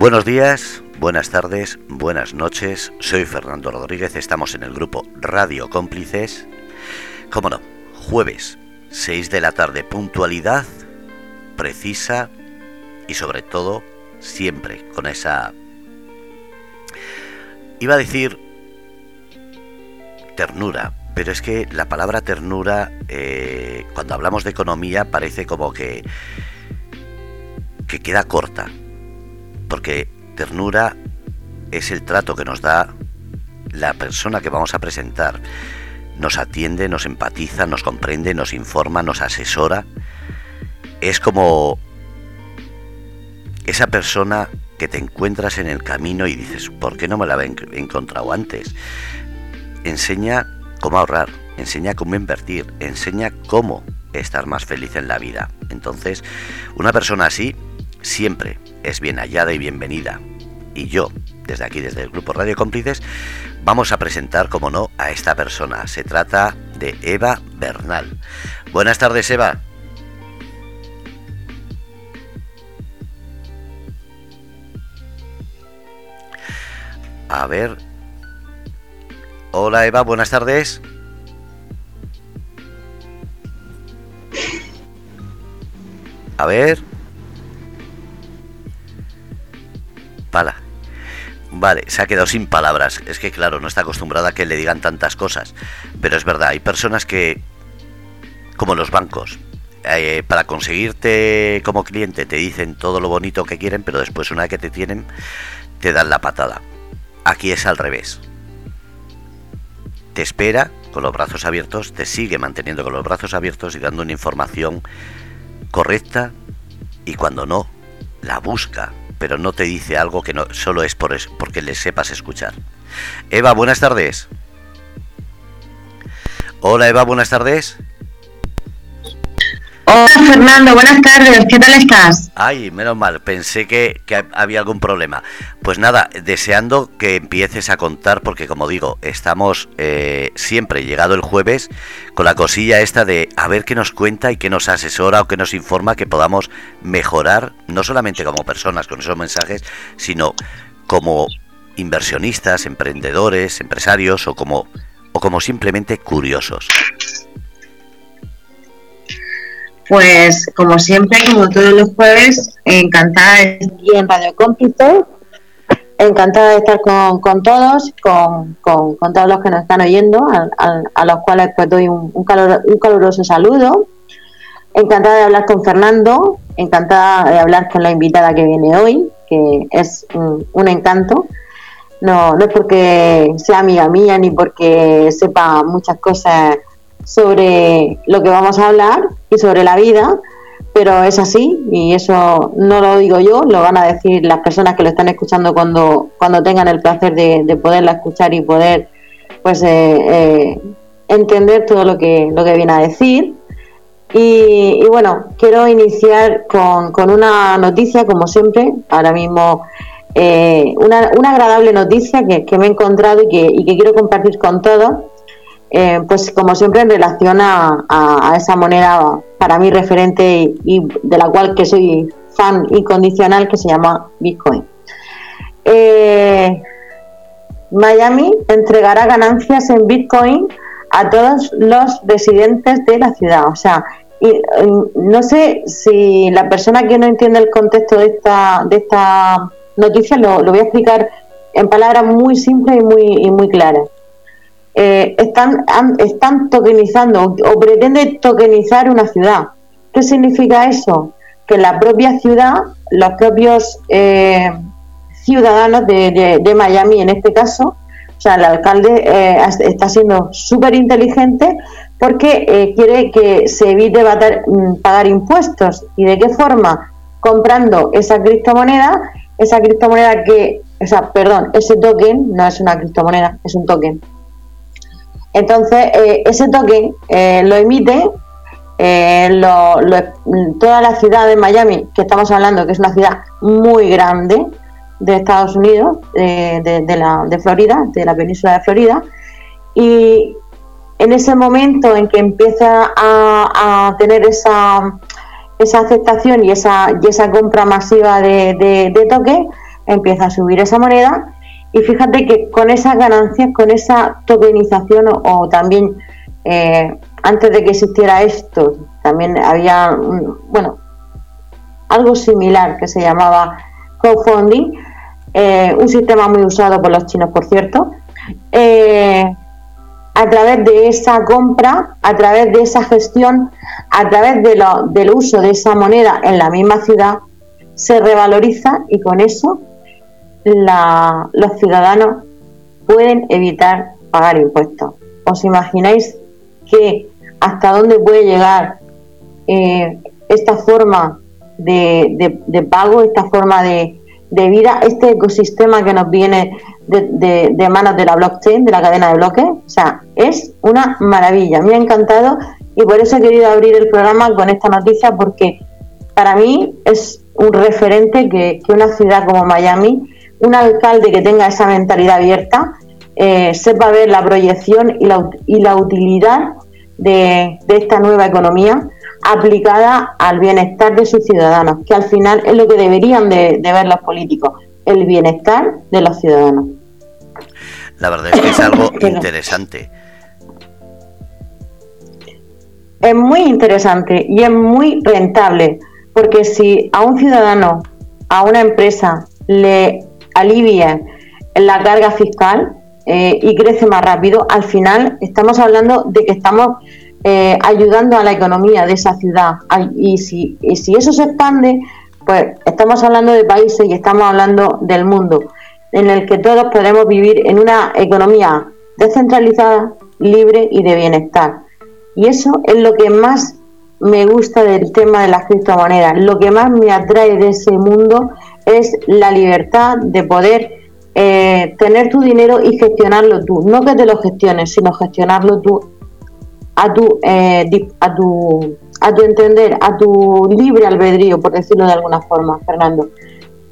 Buenos días, buenas tardes, buenas noches. Soy Fernando Rodríguez, estamos en el grupo Radio Cómplices. Cómo no, jueves, 6 de la tarde, puntualidad precisa y sobre todo siempre con esa... Iba a decir ternura, pero es que la palabra ternura, eh, cuando hablamos de economía, parece como que, que queda corta porque ternura es el trato que nos da la persona que vamos a presentar. Nos atiende, nos empatiza, nos comprende, nos informa, nos asesora. Es como esa persona que te encuentras en el camino y dices, ¿por qué no me la había encontrado antes? Enseña cómo ahorrar, enseña cómo invertir, enseña cómo estar más feliz en la vida. Entonces, una persona así siempre es bien hallada y bienvenida. Y yo, desde aquí, desde el grupo Radio Cómplices, vamos a presentar, como no, a esta persona. Se trata de Eva Bernal. Buenas tardes, Eva. A ver. Hola Eva, buenas tardes. A ver. Pala. Vale, se ha quedado sin palabras. Es que claro, no está acostumbrada a que le digan tantas cosas. Pero es verdad, hay personas que, como los bancos, eh, para conseguirte como cliente te dicen todo lo bonito que quieren, pero después una vez que te tienen, te dan la patada. Aquí es al revés. Te espera con los brazos abiertos, te sigue manteniendo con los brazos abiertos y dando una información correcta y cuando no, la busca pero no te dice algo que no solo es por eso, porque le sepas escuchar. Eva, buenas tardes. Hola Eva, buenas tardes. Hola Fernando, buenas tardes, ¿qué tal estás? Ay, menos mal, pensé que, había algún problema. Pues nada, deseando que empieces a contar, porque como digo, estamos eh, siempre llegado el jueves con la cosilla esta de a ver qué nos cuenta y qué nos asesora o qué nos informa que podamos mejorar, no solamente como personas con esos mensajes, sino como inversionistas, emprendedores, empresarios o como, o como simplemente curiosos. Pues como siempre, como todos los jueves, encantada de estar aquí en Radio Cómplice, encantada de estar con, todos, con, todos los que nos están oyendo, a, los cuales pues doy un, un, caluroso saludo. Encantada de hablar con Fernando, encantada de hablar con la invitada que viene hoy, que es un, encanto. No, no es porque sea amiga mía ni porque sepa muchas cosas sobre lo que vamos a hablar y sobre la vida, pero es así y eso no lo digo yo, lo van a decir las personas que lo están escuchando cuando, cuando tengan el placer de, poderla escuchar y poder pues eh, eh, entender todo lo que, lo que viene a decir. Y, bueno, quiero iniciar con, con, una noticia, como siempre, ahora mismo eh, una, una, agradable noticia que, que me he encontrado y que, y que quiero compartir con todos eh, pues como siempre en relación a, esa moneda para mí referente y, de la cual que soy fan incondicional que se llama Bitcoin. Eh, Miami entregará ganancias en Bitcoin a todos los residentes de la ciudad. O sea, y, no sé si la persona que no entiende el contexto de esta, de esta noticia lo, lo voy a explicar en palabras muy simples y muy, y muy claras. Eh, están, están tokenizando o pretende tokenizar una ciudad. ¿Qué significa eso? Que la propia ciudad, los propios eh, ciudadanos de, Miami en este caso, o sea, el alcalde eh, está siendo súper inteligente porque quiere que se evite mm, pagar impuestos. ¿Y de qué forma? Comprando esa criptomoneda, esa criptomoneda que, o sea, perdón, ese token no es una criptomoneda, es un token entonces, eh, ese token eh, lo emite eh, toda la ciudad de Miami, que estamos hablando que es una ciudad muy grande de Estados Unidos, de, de Florida, de la península de Florida, y en ese momento en que empieza a, tener esa, esa aceptación y esa, y esa compra masiva de, de, empieza a subir esa moneda y fíjate que con esas ganancias, con esa tokenización o, también eh, antes de que existiera esto, también había, bueno, algo similar que se llamaba crowdfunding, eh, un sistema muy usado por los chinos, por cierto. Eh, a través de esa compra, a través de esa gestión, a través de lo, del uso de esa moneda en la misma ciudad, se revaloriza y con eso los ciudadanos pueden evitar pagar impuestos. ¿Os imagináis que hasta dónde puede llegar eh, esta forma de, pago, esta forma de, vida, este ecosistema que nos viene de, manos de la blockchain, de la cadena de bloques? O sea, es una maravilla. Me ha encantado y por eso he querido abrir el programa con esta noticia porque para mí es un referente que, una ciudad como Miami, un alcalde que tenga esa mentalidad abierta, eh, sepa ver la proyección y la, y la utilidad de, esta nueva economía aplicada al bienestar de sus ciudadanos, que al final es lo que deberían de, ver los políticos, el bienestar de los ciudadanos. La verdad es que es algo interesante. Es muy interesante y es muy rentable, porque si a un ciudadano, a una empresa, le alivia la carga fiscal, eh, y crece más rápido, al final estamos hablando de que estamos eh, ayudando a la economía de esa ciudad. Y si, si eso se expande, pues estamos hablando de países y estamos hablando del mundo, en el que todos podemos vivir en una economía descentralizada, libre y de bienestar. Y eso es lo que más me gusta del tema de las criptomonedas. Lo que más me atrae de ese mundo es la libertad de poder eh, tener tu dinero y gestionarlo tú. No que te lo gestiones, sino gestionarlo tú a tu, eh, a tu, a tu entender, a tu libre albedrío, por decirlo de alguna forma, Fernando.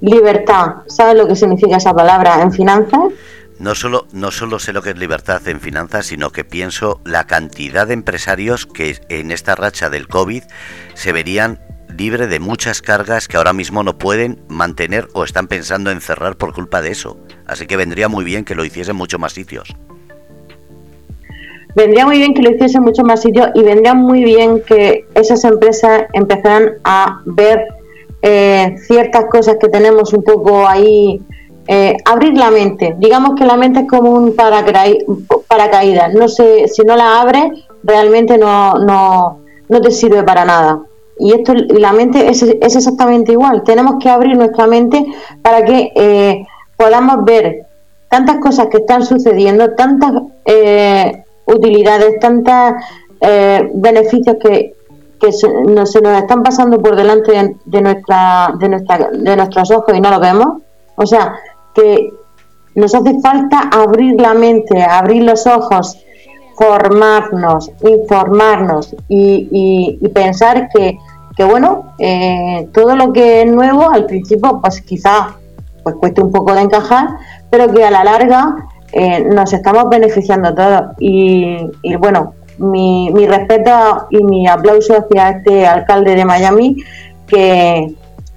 Libertad, ¿sabes lo que significa esa palabra en finanzas? No solo, no solo sé lo que es libertad en finanzas, sino que pienso la cantidad de empresarios que en esta racha del COVID se verían libre de muchas cargas que ahora mismo no pueden mantener o están pensando en cerrar por culpa de eso. Así que vendría muy bien que lo hiciesen muchos más sitios. Vendría muy bien que lo hiciesen muchos más sitios y vendría muy bien que esas empresas empezaran a ver eh, ciertas cosas que tenemos un poco ahí, eh, abrir la mente. Digamos que la mente es como un paracaídas. No sé, si no la abres, realmente no, no, no te sirve para nada. Y esto, la mente es, es, exactamente igual. Tenemos que abrir nuestra mente para que eh, podamos ver tantas cosas que están sucediendo, tantas eh, utilidades, tantos eh, beneficios que, que se, nos, están pasando por delante de, nuestra, de, nuestra, de nuestros ojos y no lo vemos. O sea, que nos hace falta abrir la mente, abrir los ojos, formarnos, informarnos y pensar que que bueno, eh, todo lo que es nuevo al principio pues quizá pues cueste un poco de encajar, pero que a la larga eh, nos estamos beneficiando todos. Y, bueno, mi, mi, respeto y mi aplauso hacia este alcalde de Miami que,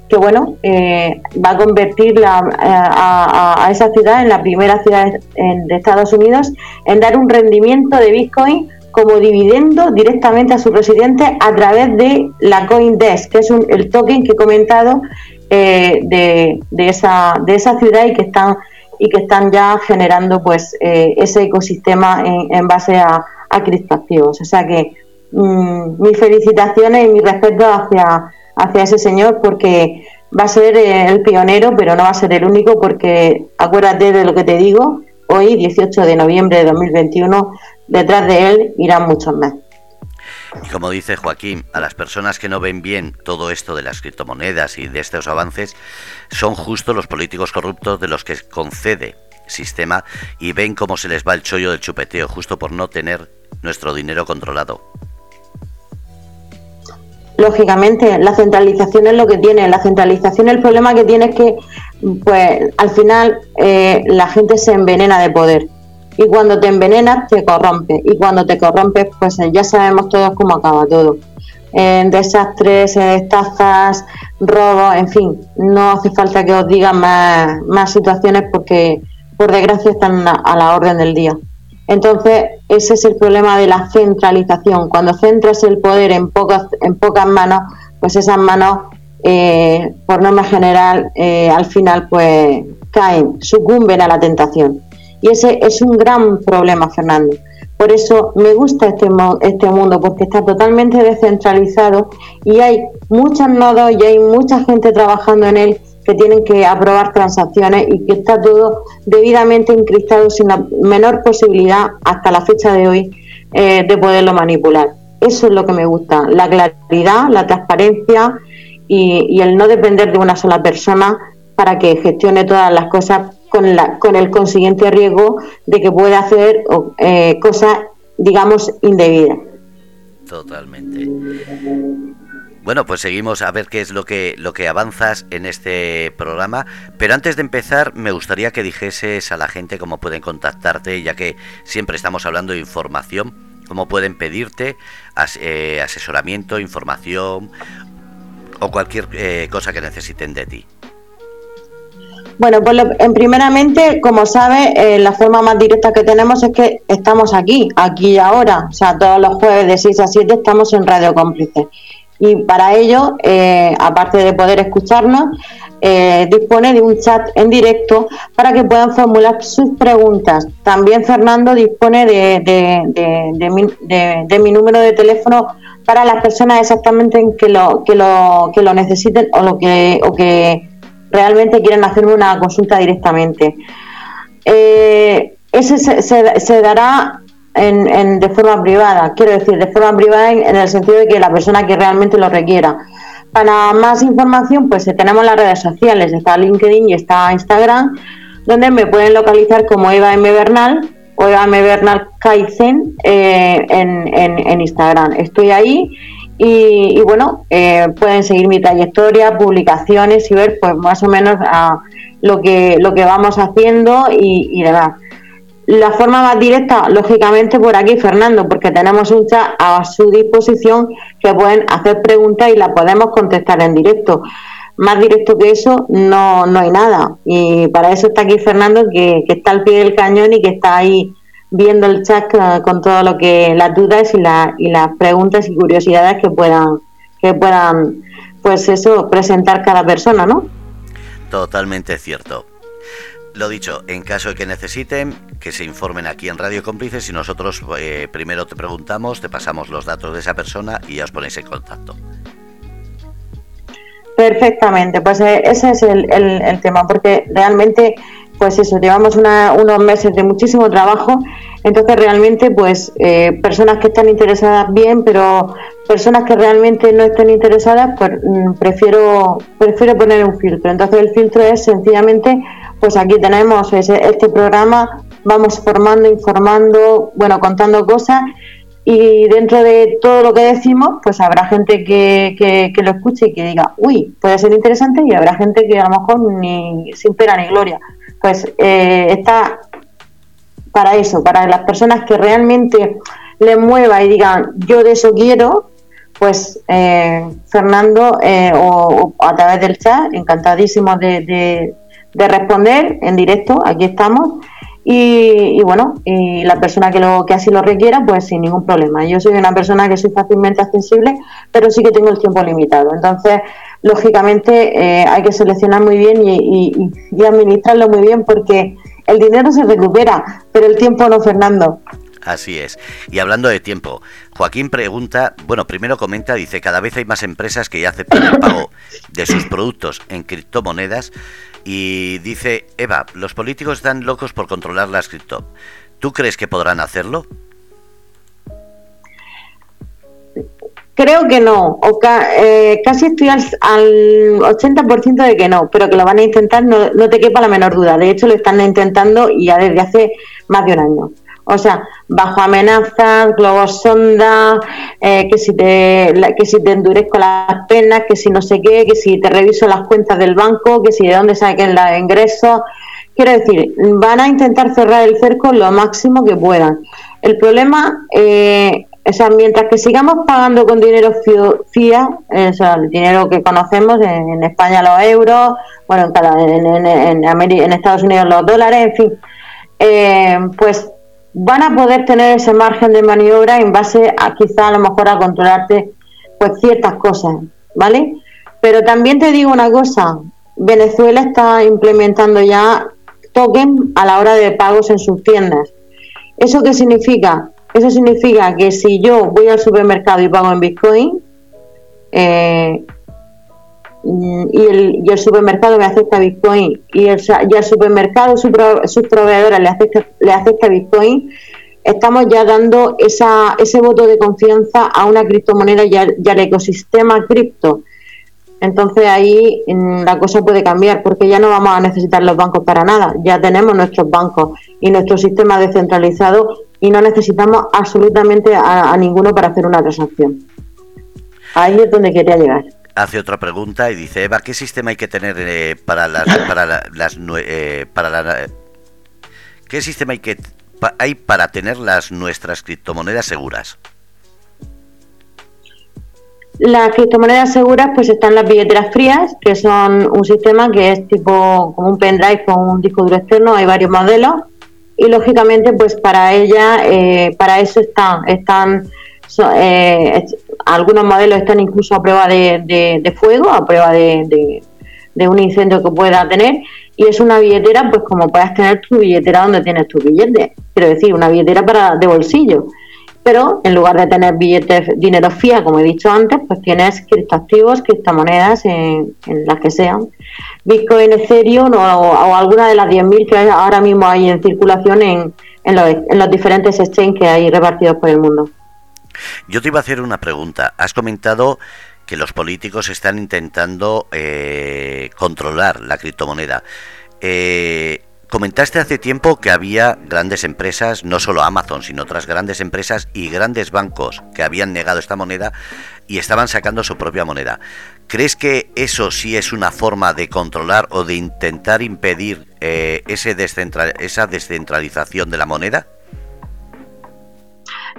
que bueno, eh, va a convertir a, esa ciudad en la primera ciudad de Estados Unidos en dar un rendimiento de Bitcoin como dividendo directamente a sus residentes a través de la CoinDesk, que es el token que he comentado eh, de, esa, de esa ciudad y que están y que están ya generando pues eh, ese ecosistema en, base a, a, criptoactivos. O sea que mm, mis felicitaciones y mi respeto hacia, hacia ese señor porque va a ser eh, el pionero, pero no va a ser el único porque acuérdate de lo que te digo, hoy, 18 de noviembre de 2021, detrás de él irán muchos más. Y como dice Joaquín, a las personas que no ven bien todo esto de las criptomonedas y de estos avances, son justo los políticos corruptos de los que concede sistema y ven cómo se les va el chollo del chupeteo justo por no tener nuestro dinero controlado. Lógicamente, la centralización es lo que tiene. La centralización, el problema que tiene es que, pues, al final eh, la gente se envenena de poder y cuando te envenenas te corrompes y cuando te corrompes pues ya sabemos todos cómo acaba todo. desastres, estafas, robos, en fin, no hace falta que os diga más, más situaciones porque por desgracia están a la orden del día. Entonces, ese es el problema de la centralización. Cuando centras el poder en pocas, en pocas manos, pues esas manos, eh, por norma general, eh, al final, pues caen, sucumben a la tentación. Y ese es un gran problema, Fernando. Por eso me gusta este, este mundo, porque está totalmente descentralizado y hay muchos nodos y hay mucha gente trabajando en él que tienen que aprobar transacciones y que está todo debidamente encristado sin la menor posibilidad hasta la fecha de hoy eh, de poderlo manipular. Eso es lo que me gusta, la claridad, la transparencia y, el no depender de una sola persona para que gestione todas las cosas con, la, con el consiguiente riesgo de que pueda hacer eh, cosas, digamos, indebidas. Totalmente. Bueno, pues seguimos a ver qué es lo que, lo que avanzas en este programa. Pero antes de empezar, me gustaría que dijeses a la gente cómo pueden contactarte, ya que siempre estamos hablando de información, cómo pueden pedirte eh, asesoramiento, información o cualquier eh, cosa que necesiten de ti. Bueno, pues en primeramente, como sabes, eh, la forma más directa que tenemos es que estamos aquí, aquí y ahora. O sea, todos los jueves de 6 a 7 estamos en Radio Cómplice y para ello, eh, aparte de poder escucharnos, eh, dispone de un chat en directo para que puedan formular sus preguntas. También Fernando dispone de, mi, número de teléfono para las personas exactamente que lo, que lo, que lo necesiten o, lo que, o que realmente quieren hacerme una consulta directamente. Eh, ese se, se, dará en, de forma privada, quiero decir, de forma privada en, el sentido de que la persona que realmente lo requiera. Para más información, pues eh, tenemos las redes sociales, está LinkedIn y está Instagram, donde me pueden localizar como Eva M. Bernal o Eva M. Bernal Kaizen eh, en, Instagram. Estoy ahí y, bueno, eh, pueden seguir mi trayectoria, publicaciones y ver pues más o menos lo que, lo que vamos haciendo y, y demás. La forma más directa, lógicamente, por aquí, Fernando, porque tenemos un chat a su disposición que pueden hacer preguntas y las podemos contestar en directo. Más directo que eso no, no hay nada. Y para eso está aquí Fernando, que, está al pie del cañón y que está ahí viendo el chat con todo lo que las dudas y, la, y las preguntas y curiosidades que puedan que puedan pues eso presentar cada persona, ¿no? Totalmente cierto. Lo dicho, en caso de que necesiten, que se informen aquí en Radio Cómplices y nosotros eh, primero te preguntamos, te pasamos los datos de esa persona y ya os ponéis en contacto. Perfectamente, pues eh, ese es el, tema, porque realmente, pues eso, llevamos unos meses de muchísimo trabajo, entonces realmente, pues eh, personas que están interesadas bien, pero personas que realmente no estén interesadas, pues mm, prefiero, prefiero poner un filtro. Entonces el filtro es sencillamente pues aquí tenemos este programa, vamos formando, informando, bueno, contando cosas y dentro de todo lo que decimos, pues habrá gente que, que, lo escuche y que diga, uy, puede ser interesante y habrá gente que a lo mejor ni sin pena ni gloria. Pues eh, está para eso, para las personas que realmente les mueva y digan, yo de eso quiero, pues eh, Fernando eh, o, a través del chat, encantadísimo de, de responder en directo, aquí estamos. Y, bueno, y la persona que, lo, que así lo requiera, pues sin ningún problema. Yo soy una persona que soy fácilmente accesible, pero sí que tengo el tiempo limitado. Entonces, lógicamente, eh, hay que seleccionar muy bien y, y administrarlo muy bien porque el dinero se recupera, pero el tiempo no, Fernando. Así es. Y hablando de tiempo, Joaquín pregunta, bueno, primero comenta, dice, cada vez hay más empresas que ya aceptan el pago de sus productos en criptomonedas y dice, Eva, los políticos están locos por controlar las cripto. ¿Tú crees que podrán hacerlo? Creo que no, eh, casi estoy al, 80% de que no, pero que lo van a intentar, no, no te quepa la menor duda. De hecho, lo están intentando ya desde hace más de un año. O sea, bajo amenazas, globos sonda, eh, que, si te, que si te endurezco las penas, que si no sé qué, que si te reviso las cuentas del banco, que si de dónde saquen los ingresos. Quiero decir, van a intentar cerrar el cerco lo máximo que puedan. El problema eh, O sea, mientras que sigamos pagando con dinero FIA, o sea, el dinero que conocemos en, España los euros, bueno, en, en, en, Estados Unidos los dólares, en fin, eh, pues van a poder tener ese margen de maniobra en base a quizá a lo mejor a controlarte pues ciertas cosas, ¿vale? Pero también te digo una cosa, Venezuela está implementando ya token a la hora de pagos en sus tiendas. ¿Eso qué significa? Eso significa que si yo voy al supermercado y pago en Bitcoin, eh, y, el, supermercado me acepta Bitcoin y el, supermercado, su, sus proveedores le acepta, le acepta Bitcoin, estamos ya dando esa, ese voto de confianza a una criptomoneda y al, ecosistema cripto. Entonces ahí mm, la cosa puede cambiar porque ya no vamos a necesitar los bancos para nada. Ya tenemos nuestros bancos y nuestro sistema descentralizado y no necesitamos absolutamente a, ninguno para hacer una transacción. Ahí es donde quería llegar. Hace otra pregunta y dice Eva, ¿qué sistema hay que tener eh, para las para las eh, para la, qué sistema hay que hay para tener las nuestras criptomonedas seguras? Las criptomonedas seguras pues están las billeteras frías, que son un sistema que es tipo como un pendrive con un disco duro externo, hay varios modelos y lógicamente pues para ella, eh, para eso están, están eh, algunos modelos están incluso a prueba de, fuego, a prueba de, un incendio que pueda tener y es una billetera pues como puedas tener tu billetera donde tienes tu billete, quiero decir, una billetera para de bolsillo pero en lugar de tener billetes, dinero fiat, como he dicho antes, pues tienes criptoactivos, criptomonedas, en, en las que sean. Bitcoin, Ethereum o, alguna de las 10.000 que ahora mismo hay en circulación en, en, los, en los diferentes exchanges que hay repartidos por el mundo. Yo te iba a hacer una pregunta. Has comentado que los políticos están intentando eh, controlar la criptomoneda. Eh, Comentaste hace tiempo que había grandes empresas, no solo Amazon, sino otras grandes empresas y grandes bancos que habían negado esta moneda y estaban sacando su propia moneda. ¿Crees que eso sí es una forma de controlar o de intentar impedir eh, ese esa descentralización de la moneda?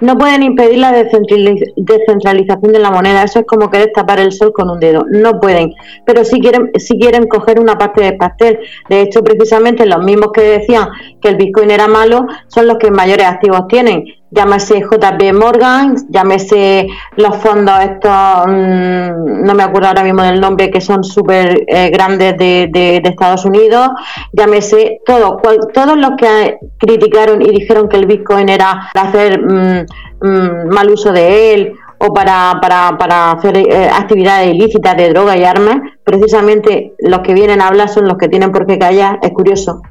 No pueden impedir la descentralización de la moneda. Eso es como querer tapar el sol con un dedo. No pueden, pero si quieren, si quieren coger una parte del pastel. De hecho, precisamente los mismos que decían que el Bitcoin era malo son los que mayores activos tienen llámese JP Morgan, llámese los fondos estos, mm, no me acuerdo ahora mismo del nombre, que son súper eh, grandes de, de, Estados Unidos, llámese todo, todos los que criticaron y dijeron que el Bitcoin era para hacer mm, mm, mal uso de él o para, para, para hacer eh, actividades ilícitas de droga y armas, precisamente los que vienen a hablar son los que tienen por qué callar, es curioso.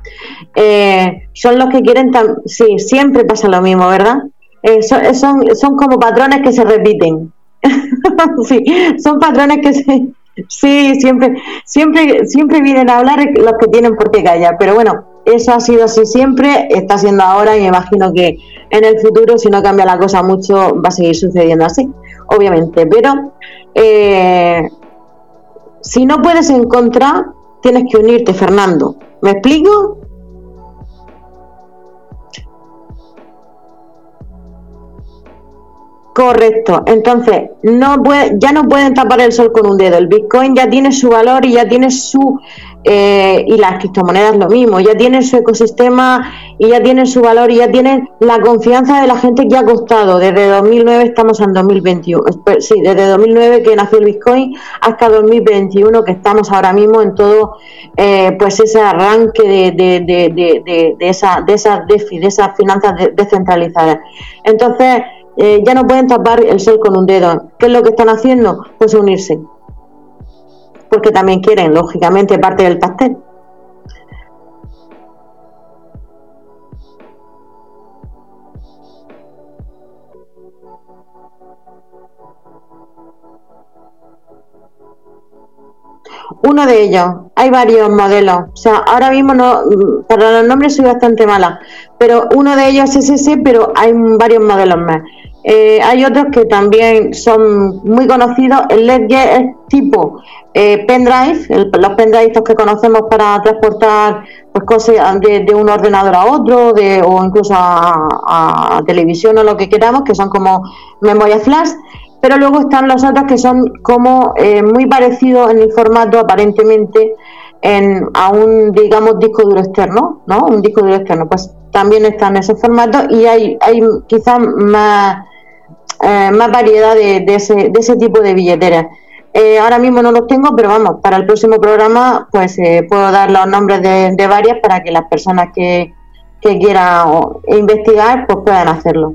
Eh, son los que quieren, sí, siempre pasa lo mismo, ¿verdad? Eh, son, son, son, como patrones que se repiten. sí, son patrones que se... Sí, siempre, siempre, siempre vienen a hablar los que tienen por qué callar, pero bueno, eso ha sido así siempre, está siendo ahora y me imagino que en el futuro, si no cambia la cosa mucho, va a seguir sucediendo así, obviamente. Pero eh, si no puedes encontrar, tienes que unirte, Fernando. ¿Me explico? Correcto. Entonces, no ya no pueden tapar el sol con un dedo. El Bitcoin ya tiene su valor y ya tiene su eh, y las criptomonedas lo mismo, ya tienen su ecosistema y ya tienen su valor y ya tienen la confianza de la gente que ha costado. Desde 2009 estamos en 2021, sí, desde 2009 que nació el Bitcoin hasta 2021 que estamos ahora mismo en todo eh, pues ese arranque de, de, de, de, esa, de esas de esas finanzas descentralizadas. Entonces, eh, ya no pueden tapar el sol con un dedo. ¿Qué es lo que están haciendo? Pues unirse porque también quieren, lógicamente, parte del pastel. Uno de ellos, hay varios modelos, o sea, ahora mismo no, para los nombres soy bastante mala, pero uno de ellos es ese, pero hay varios modelos más. Eh, hay otros que también son muy conocidos. El Ledger es tipo eh, pendrive, los pendrive que conocemos para transportar pues, cosas de, un ordenador a otro de, o incluso a, televisión o lo que queramos, que son como memoria flash. Pero luego están los otros que son como eh, muy parecidos en el formato aparentemente en, a un, digamos, disco duro externo, ¿no? Un disco duro externo. Pues también están esos formatos y hay, hay quizás más eh, más variedad de, ese, de ese tipo de billeteras. Eh, ahora mismo no los tengo, pero vamos, para el próximo programa pues eh, puedo dar los nombres de, varias para que las personas que, que quieran investigar pues puedan hacerlo.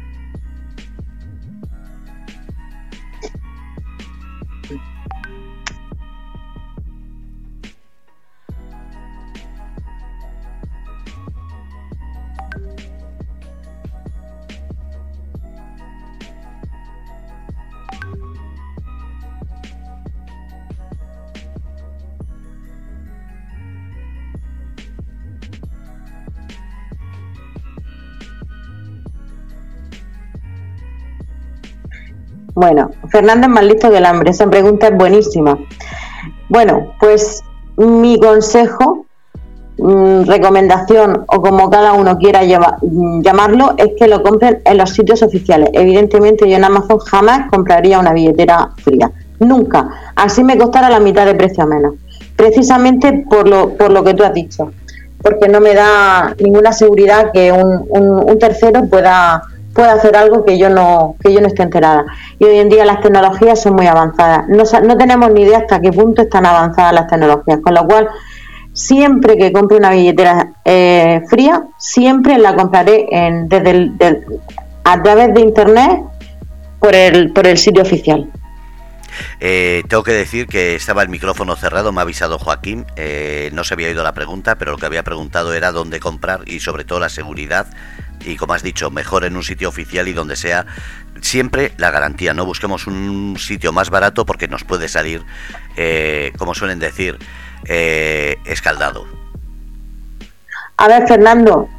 Bueno, Fernández más listo que el hambre. Esa pregunta es buenísima. Bueno, pues mi consejo, mm, recomendación o como cada uno quiera mm, llamarlo, es que lo compren en los sitios oficiales. Evidentemente yo en Amazon jamás compraría una billetera fría. Nunca. Así me costara la mitad de precio menos. Precisamente por lo, por lo que tú has dicho. Porque no me da ninguna seguridad que un, un tercero pueda puede hacer algo que yo no que yo no esté enterada. Y hoy en día las tecnologías son muy avanzadas. No, no tenemos ni idea hasta qué punto están avanzadas las tecnologías, con lo cual siempre que compre una billetera eh, fría, siempre la compraré en, desde a través de internet por el, por el sitio oficial. Eh, tengo que decir que estaba el micrófono cerrado, me ha avisado Joaquín, eh, no se había oído la pregunta, pero lo que había preguntado era dónde comprar y sobre todo la seguridad y como has dicho, mejor en un sitio oficial y donde sea siempre la garantía. No busquemos un sitio más barato porque nos puede salir, eh, como suelen decir, eh, escaldado. A ver, Fernando,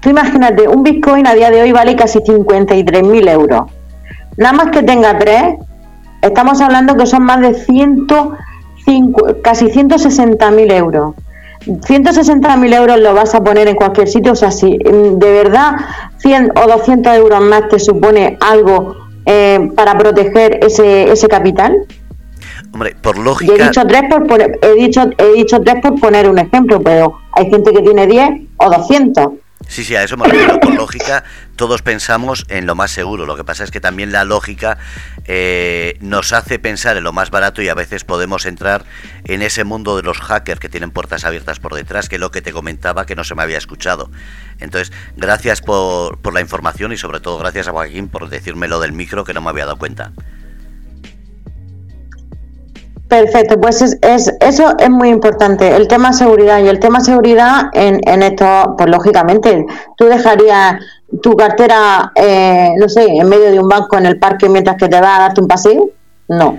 tú imagínate, un Bitcoin a día de hoy vale casi 53.000 euros. Nada más que tenga tres, estamos hablando que son más de 105, casi 160.000 euros. 160.000 euros lo vas a poner en cualquier sitio, o sea, si mm, de verdad 100 o 200 euros más te supone algo eh, para proteger ese, ese capital. Hombre, por lógica. he dicho, tres por poner, he, dicho, he dicho tres por poner un ejemplo, pero hay gente que tiene 10 o 200. Sí, sí, a eso me refiero. Por lógica, todos pensamos en lo más seguro. Lo que pasa es que también la lógica eh, nos hace pensar en lo más barato y a veces podemos entrar en ese mundo de los hackers que tienen puertas abiertas por detrás, que es lo que te comentaba que no se me había escuchado. Entonces, gracias por, por la información y sobre todo gracias a Joaquín por decirme lo del micro que no me había dado cuenta. Perfecto, pues es, eso es muy importante, el tema seguridad y el tema seguridad en, en esto, pues lógicamente, tú dejarías tu cartera, eh, no sé, en medio de un banco en el parque mientras que te va a darte un paseo, no.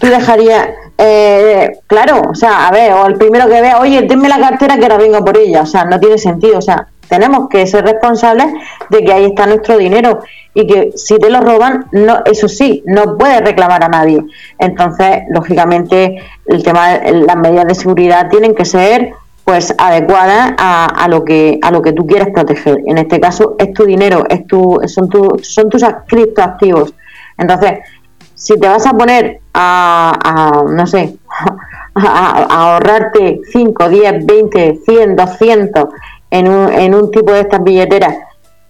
Tú dejarías, eh, claro, o sea, a ver, o el primero que vea, oye, denme la cartera que ahora vengo por ella, o sea, no tiene sentido, o sea, tenemos que ser responsables de que ahí está nuestro dinero y que si te lo roban, no, eso sí, no puedes reclamar a nadie. Entonces, lógicamente, el tema, las medidas de seguridad tienen que ser pues adecuadas a, a, lo que a lo que tú quieres proteger. En este caso es tu dinero, es tu, son, tu, son tus criptoactivos. Entonces, si te vas a poner a, no sé, a, ahorrarte 5, 10, 20, 100, 200 en un, en un tipo de estas billeteras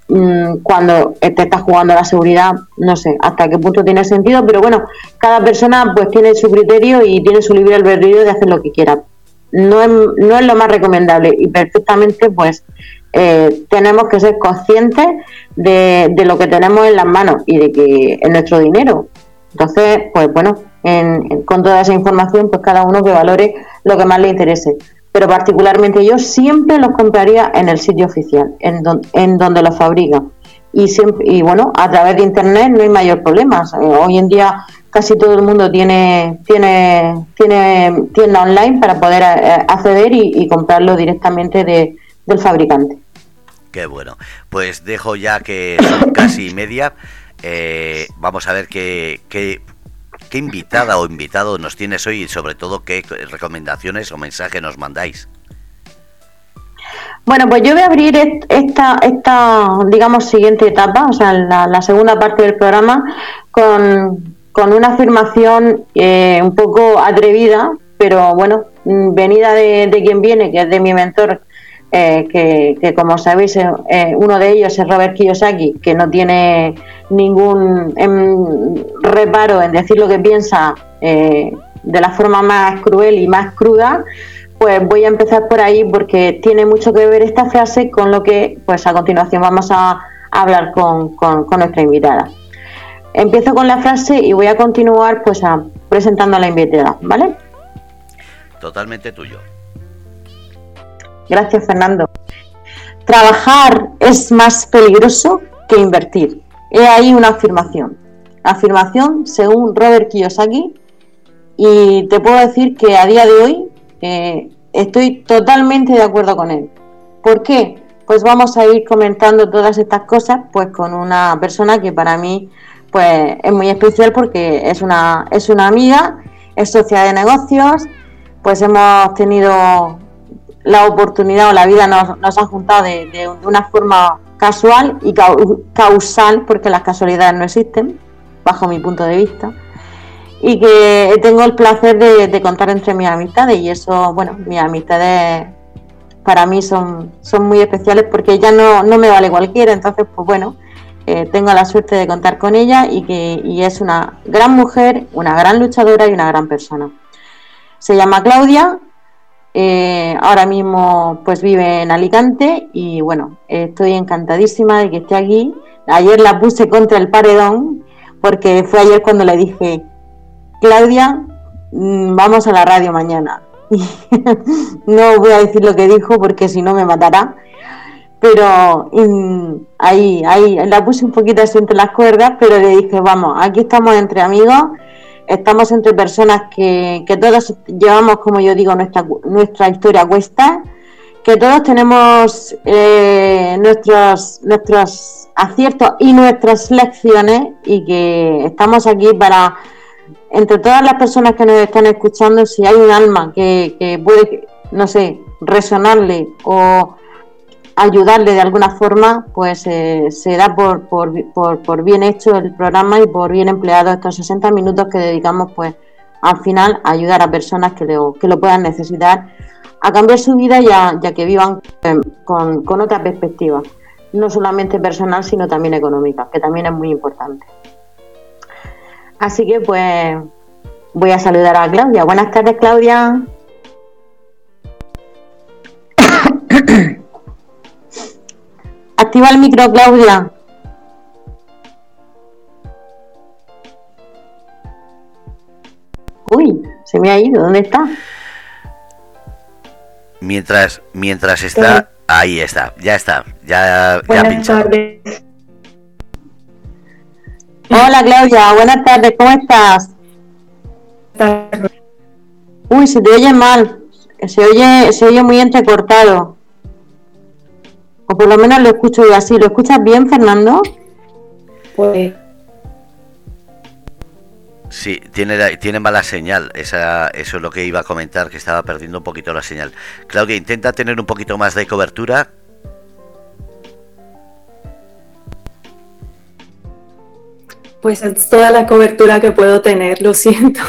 Mm, cuando te estás jugando la seguridad, no sé hasta qué punto tiene sentido, pero bueno, cada persona pues tiene su criterio y tiene su libre albedrío de hacer lo que quiera. No es, no es lo más recomendable y perfectamente pues eh, tenemos que ser conscientes de, de, lo que tenemos en las manos y de que es nuestro dinero. Entonces, pues bueno, con toda esa información, pues cada uno que valore lo que más le interese pero particularmente yo siempre los compraría en el sitio oficial, en, en donde los fabrican. y, siempre, y bueno, a través de Internet no hay mayor problema. hoy en día casi todo el mundo tiene, tienda online para poder eh, acceder y, comprarlo directamente de, del fabricante. Qué bueno. Pues dejo ya que son casi media. Eh, vamos a ver qué, qué invitada o invitado nos tienes hoy y sobre todo qué recomendaciones o mensaje nos mandáis. Bueno, pues yo voy a abrir esta, esta digamos, siguiente etapa, o sea, la, segunda parte del programa, con, una afirmación eh, un poco atrevida, pero bueno, venida de, quien viene, que es de mi mentor, eh, que, como sabéis, eh, uno de ellos es Robert Kiyosaki, que no tiene ningún em, reparo en decir lo que piensa de la forma más cruel y más cruda, pues voy a empezar por ahí porque tiene mucho que ver esta frase con lo que pues a continuación vamos a hablar con, nuestra invitada. Empiezo con la frase y voy a continuar pues a, presentando a la invitada, ¿vale? Totalmente tuyo. Gracias, Fernando. Trabajar es más peligroso que invertir. He ahí una afirmación. Afirmación según Robert Kiyosaki y te puedo decir que a día de hoy eh, estoy totalmente de acuerdo con él. ¿Por qué? Pues vamos a ir comentando todas estas cosas pues con una persona que para mí pues es muy especial porque es una, es una amiga, es socia de negocios, pues hemos tenido la oportunidad o la vida nos, nos ha juntado de, una forma casual y causal, porque las casualidades no existen, bajo mi punto de vista y que tengo el placer de, contar entre mis amistades y eso, bueno, mis amistades para mí son, son muy especiales porque ella no, no me vale cualquiera, entonces pues bueno, eh, tengo la suerte de contar con ella y que y es una gran mujer, una gran luchadora y una gran persona. Se llama Claudia, eh, ahora mismo pues vive en Alicante y bueno, estoy encantadísima de que esté aquí. Ayer la puse contra el paredón porque fue ayer cuando le dije, Claudia, mm, vamos a la radio mañana. no voy a decir lo que dijo porque si no me matará. Pero mm, ahí, ahí la puse un poquito así entre las cuerdas, pero le dije, vamos, aquí estamos entre amigos, estamos entre personas que, que todos llevamos, como yo digo, nuestra, nuestra historia cuesta, que todos tenemos eh, nuestros, nuestros aciertos y nuestras lecciones y que estamos aquí para entre todas las personas que nos están escuchando, si hay un alma que, puede, no sé, resonarle o ayudarle de alguna forma, pues eh, se da por, por, bien hecho el programa y por bien empleado estos 60 minutos que dedicamos pues al final ayudar a personas que lo, que lo puedan necesitar a cambiar su vida y a, que vivan eh, con, con otra perspectiva, no solamente personal sino también económica, que también es muy importante. Así que pues voy a saludar a Claudia. Buenas tardes, Claudia. Activa el micro, Claudia. Uy, se me ha ido. ¿Dónde está? Mientras, mientras está, ahí está, ya está, ya, Buenas tardes. Hola Claudia, buenas tardes, ¿cómo estás? Uy, se te oye mal, se oye, se oye muy entrecortado. O por lo menos lo escucho yo así. ¿Lo escuchas bien, Fernando? Pues. Sí, tiene, tiene mala señal. Esa, eso es lo que iba a comentar, que estaba perdiendo un poquito la señal. Claudia, intenta tener un poquito más de cobertura Pues es toda la cobertura que puedo tener, lo siento.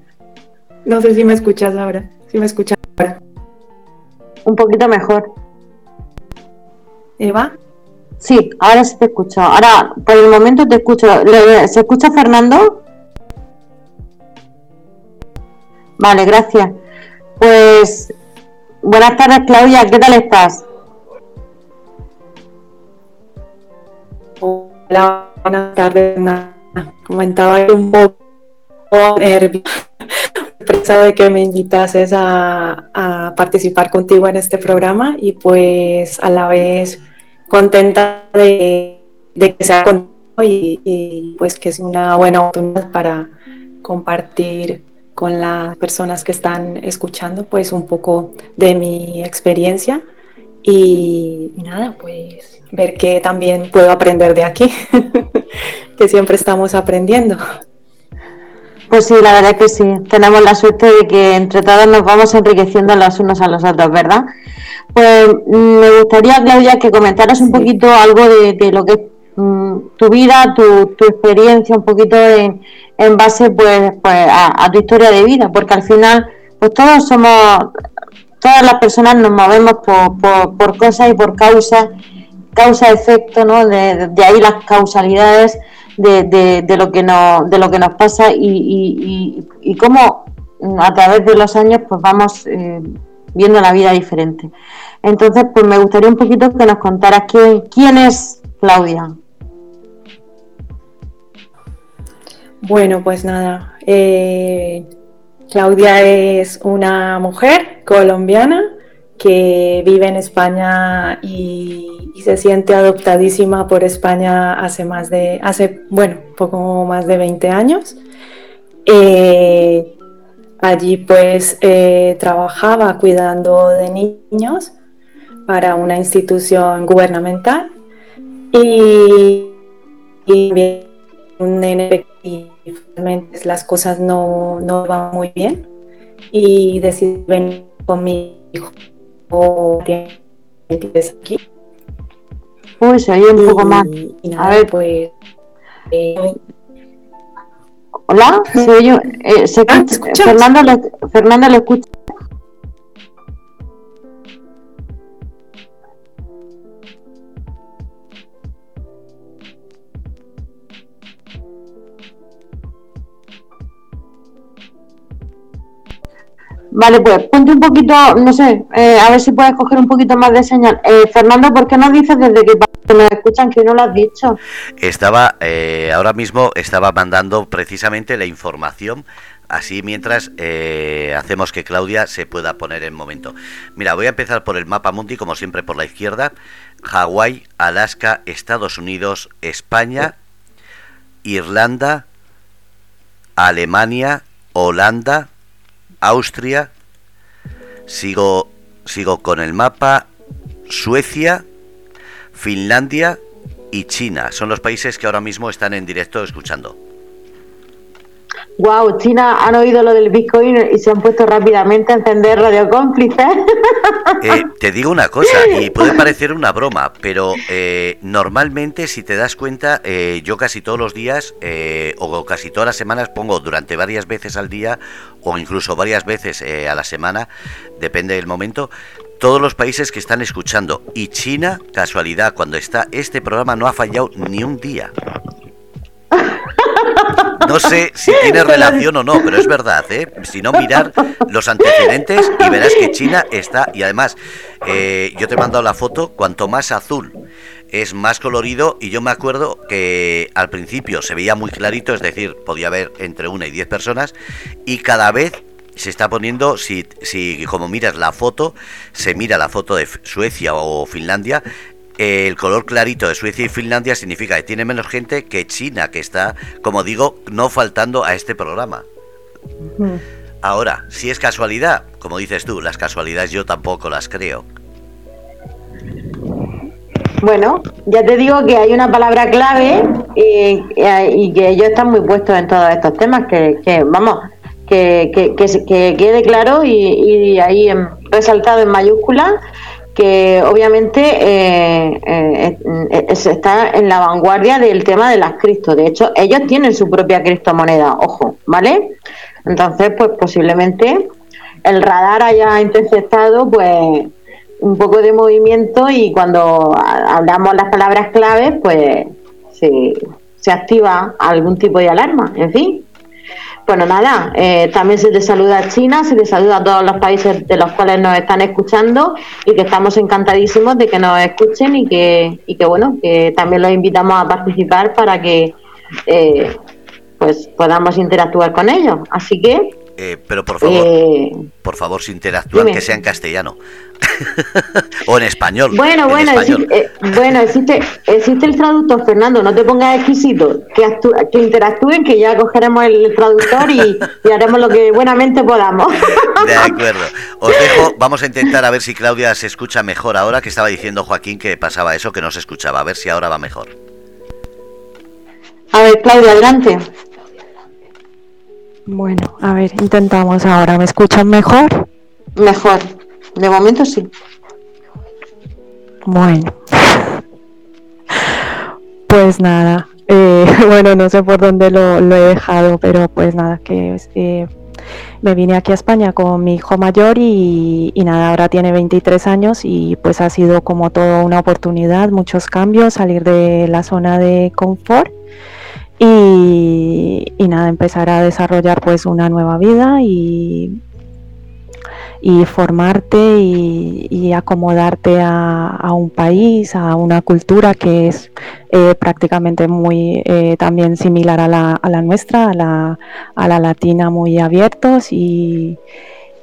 no sé si me escuchas ahora. Si me escuchas ahora. Un poquito mejor. ¿Eva? Sí, ahora sí te escucho. Ahora, por el momento te escucho. ¿Se escucha Fernando? Vale, gracias. Pues buenas tardes, Claudia. ¿Qué tal estás? Hola, buenas tardes. Comentaba un poco nerviosa de que me invitases a, a, participar contigo en este programa y pues a la vez contenta de de que sea con y, y pues que es una buena oportunidad para compartir con las personas que están escuchando pues un poco de mi experiencia y, nada, pues ver que también puedo aprender de aquí, que siempre estamos aprendiendo. Pues sí, la verdad que sí. Tenemos la suerte de que entre todos nos vamos enriqueciendo los unos a los otros, ¿verdad? Pues mm, me gustaría, Claudia, que comentaras un poquito algo de, lo que es mm, tu vida, tu, tu, experiencia, un poquito en, en base pues, pues a, tu historia de vida, porque al final, pues todos somos todas las personas nos movemos por, por, cosas y por causas, causa-efecto, ¿no? De, ahí las causalidades de, de, lo que nos, de lo que nos pasa y, y, y, cómo a través de los años pues vamos eh, viendo la vida diferente. Entonces, pues me gustaría un poquito que nos contaras quién, quién es Claudia. Bueno, pues nada, eh, Claudia es una mujer colombiana que vive en España y, se siente adoptadísima por España hace más de, hace, bueno, poco más de 20 años. Eh, allí pues eh, trabajaba cuidando de niños para una institución gubernamental y, y un nene y las cosas no, no van muy bien y decidí venir con mi hijo aquí. Uy, se oye un poco más. a ver, pues. Eh, Hola, se oye. Eh, se, ah, Fernando, le, Fernando le escucha. Vale, pues ponte un poquito, no sé, eh, a ver si puedes coger un poquito más de señal. Eh, Fernando, ¿por qué no dices desde que nos escuchan que no lo has dicho? Estaba, eh, ahora mismo estaba mandando precisamente la información, así mientras hacemos que Claudia se pueda poner en momento. Mira, voy a empezar por el mapa mundi, como siempre por la izquierda. Hawái, Alaska, Estados Unidos, España, Irlanda, Alemania, Holanda, Austria, sigo, sigo con el mapa, Suecia, Finlandia y China. Son los países que ahora mismo están en directo escuchando. Wow, China han oído lo del Bitcoin y se han puesto rápidamente a encender Radio Cómplice. Eh, te digo una cosa, y puede parecer una broma, pero eh, normalmente, si te das cuenta, eh, yo casi todos los días o casi todas las semanas pongo durante varias veces al día o incluso varias veces a la semana, depende del momento, todos los países que están escuchando. Y China, casualidad, cuando está este programa no ha fallado ni un día. No sé si tiene relación o no, pero es verdad, ¿eh? Si no, mirar los antecedentes y verás que China está, y además, eh, yo te he mandado la foto, cuanto más azul es más colorido, y yo me acuerdo que al principio se veía muy clarito, es decir, podía haber entre una y diez personas, y cada vez se está poniendo, si, si como miras la foto, se mira la foto de Suecia o Finlandia, el color clarito de Suecia y Finlandia significa que tiene menos gente que China, que está, como digo, no faltando a este programa. Ahora, si es casualidad, como dices tú, las casualidades yo tampoco las creo. Bueno, ya te digo que hay una palabra clave y, que ellos están muy puestos en todos estos temas, que, vamos, que, que, que, quede claro y, y ahí resaltado en mayúsculas que obviamente eh, eh, eh, está en la vanguardia del tema de las cripto. De hecho, ellos tienen su propia criptomoneda, ojo, ¿vale? Entonces, pues posiblemente el radar haya interceptado pues un poco de movimiento y cuando hablamos las palabras claves, pues se, se activa algún tipo de alarma, en fin. Bueno, nada, eh, también se te saluda a China, se te saluda a todos los países de los cuales nos están escuchando y que estamos encantadísimos de que nos escuchen y que, y que bueno, que también los invitamos a participar para que eh, pues podamos interactuar con ellos. Así que... Eh, pero por favor, por favor, si interactúan, que sea en castellano. O en español. Bueno, bueno, Existe, eh, bueno, existe, existe el traductor, Fernando, no te pongas exquisito, que, que interactúen, que ya cogeremos el traductor y, y, haremos lo que buenamente podamos. De acuerdo. Os dejo, vamos a intentar a ver si Claudia se escucha mejor ahora, que estaba diciendo Joaquín que pasaba eso, que no se escuchaba, a ver si ahora va mejor. A ver, Claudia, adelante. Bueno, a ver, intentamos ahora. ¿Me escuchan mejor? Mejor. De momento sí. Bueno. Pues nada. Eh, bueno, no sé por dónde lo, he dejado, pero pues nada, que eh, me vine aquí a España con mi hijo mayor y, y, nada, ahora tiene 23 años y pues ha sido como toda una oportunidad, muchos cambios, salir de la zona de confort y, nada, empezar a desarrollar pues una nueva vida y, y formarte y, acomodarte a, un país, a una cultura que es eh, prácticamente muy eh, también similar a la, nuestra, a la, latina, muy abiertos y,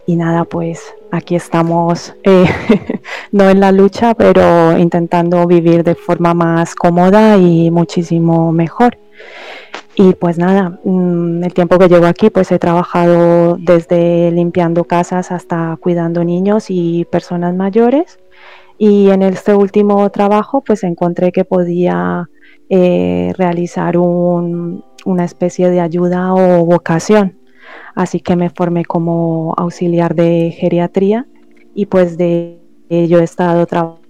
y nada, pues aquí estamos, eh, no en la lucha, pero intentando vivir de forma más cómoda y muchísimo mejor. Y pues nada, mm, el tiempo que llevo aquí, pues he trabajado desde limpiando casas hasta cuidando niños y personas mayores. Y en este último trabajo, pues encontré que podía eh, realizar una especie de ayuda o vocación. Así que me formé como auxiliar de geriatría y pues de ello he estado trabajando,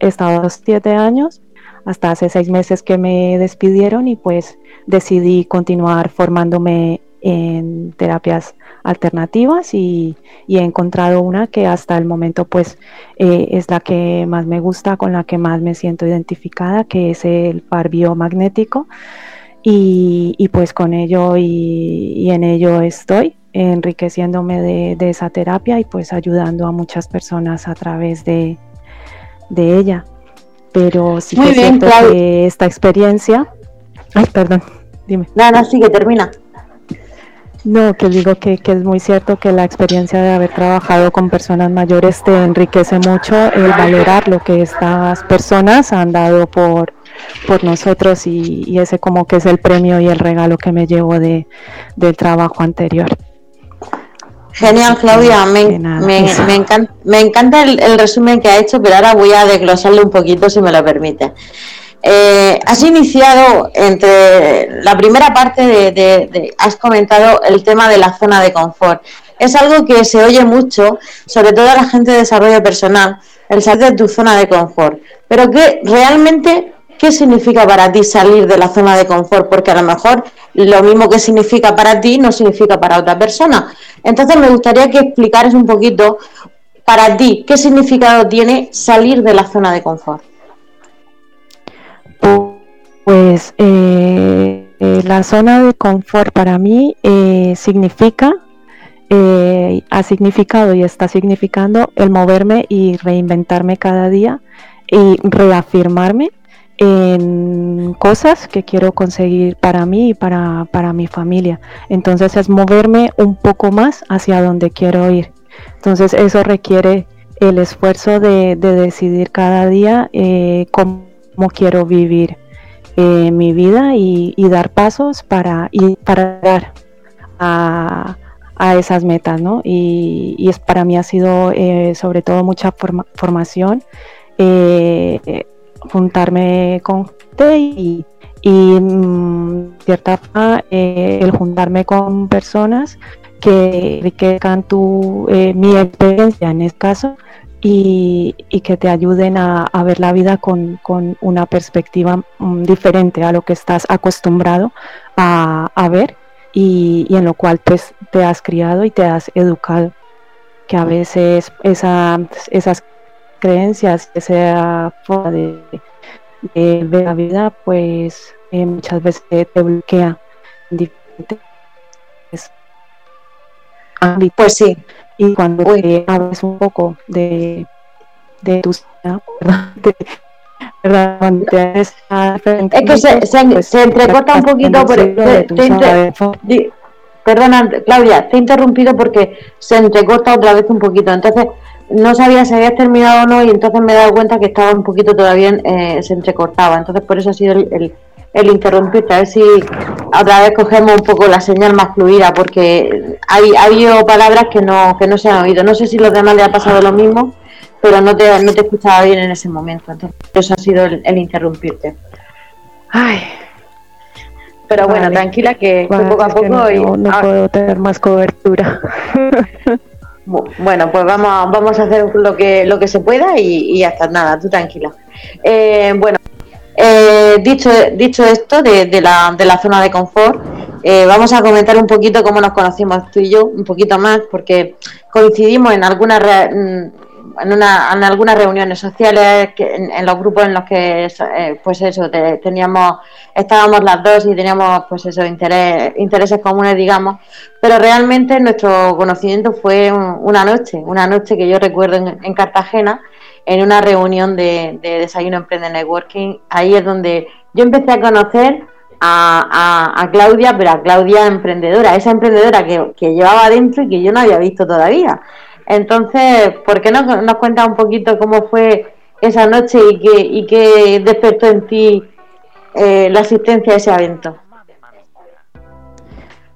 he estado siete años hasta hace seis meses que me despidieron y pues decidí continuar formándome en terapias alternativas y, he encontrado una que hasta el momento pues eh, es la que más me gusta, con la que más me siento identificada, que es el par biomagnético. Y, pues con ello y, en ello estoy enriqueciéndome de, esa terapia y pues ayudando a muchas personas a través de ella pero sí que siento que esta experiencia. Ay, perdón, dime. Nada, no, sigue, termina. No, que digo que, que, es muy cierto que la experiencia de haber trabajado con personas mayores te enriquece mucho el valorar lo que estas personas han dado por, por nosotros y, y ese como que es el premio y el regalo que me llevo de, del trabajo anterior. Genial, Claudia. Me, me, encanta, me encanta el, resumen que ha hecho, pero ahora voy a desglosarle un poquito, si me lo permite. Eh, has iniciado entre la primera parte de, has comentado el tema de la zona de confort. Es algo que se oye mucho, sobre todo a la gente de desarrollo personal, el salir de tu zona de confort. Pero que realmente, ¿qué significa para ti salir de la zona de confort? Porque a lo mejor lo mismo que significa para ti no significa para otra persona. Entonces me gustaría que explicaras un poquito para ti qué significado tiene salir de la zona de confort. Pues eh, eh, la zona de confort para mí eh, significa, ha significado y está significando el moverme y reinventarme cada día y reafirmarme en cosas que quiero conseguir para mí y para, para, mi familia. Entonces es moverme un poco más hacia donde quiero ir. Entonces eso requiere el esfuerzo de, decidir cada día eh, cómo, quiero vivir eh, mi vida y, dar pasos para, y para dar a, esas metas. ¿no? Y, es, para mí ha sido eh, sobre todo mucha formación juntarme con gente y, y mm, cierta forma eh, el juntarme con personas que enriquezcan tu, eh, mi experiencia en este caso y, que te ayuden a, ver la vida con, una perspectiva mm, diferente a lo que estás acostumbrado a, ver y, en lo cual pues te has criado y te has educado. Que a veces esa, esas creencias, esa forma de, ver la vida, pues eh, muchas veces te bloquea en diferentes ámbitos. Pues sí. Y cuando te hablas un poco de, de tu ¿verdad? es que se, se, pues, se entrecorta un poquito, por, perdona, Claudia, te he interrumpido porque se entrecorta otra vez un poquito. Entonces, no sabía si habías terminado o no y entonces me he dado cuenta que estaba un poquito todavía, eh, se entrecortaba. Entonces, por eso ha sido el, el, interrumpirte. A ver si otra vez cogemos un poco la señal más fluida porque hay, ha habido palabras que no, que no se han oído. No sé si los demás le ha pasado lo mismo, pero no te, no te escuchaba bien en ese momento. Entonces, eso ha sido el, el interrumpirte. Ay, pero bueno, tranquila que, poco a poco no, puedo tener más cobertura. bueno, pues vamos, vamos a hacer lo que lo que se pueda y, hasta nada, tú tranquila. Eh, bueno, eh, dicho dicho esto de, la, de la zona de confort, eh, vamos a comentar un poquito cómo nos conocimos tú y yo, un poquito más, porque coincidimos en algunas en, una, en algunas reuniones sociales, en, los grupos en los que, eh, pues eso, teníamos, estábamos las dos y teníamos, pues eso, intereses comunes, digamos, pero realmente nuestro conocimiento fue una noche, una noche que yo recuerdo en, Cartagena, en una reunión de, Desayuno Emprende Networking, ahí es donde yo empecé a conocer a, a, Claudia, pero a Claudia emprendedora, esa emprendedora que, que llevaba dentro y que yo no había visto todavía. Entonces, ¿por qué no nos cuentas un poquito cómo fue esa noche y qué, y qué despertó en ti eh, la asistencia a ese evento?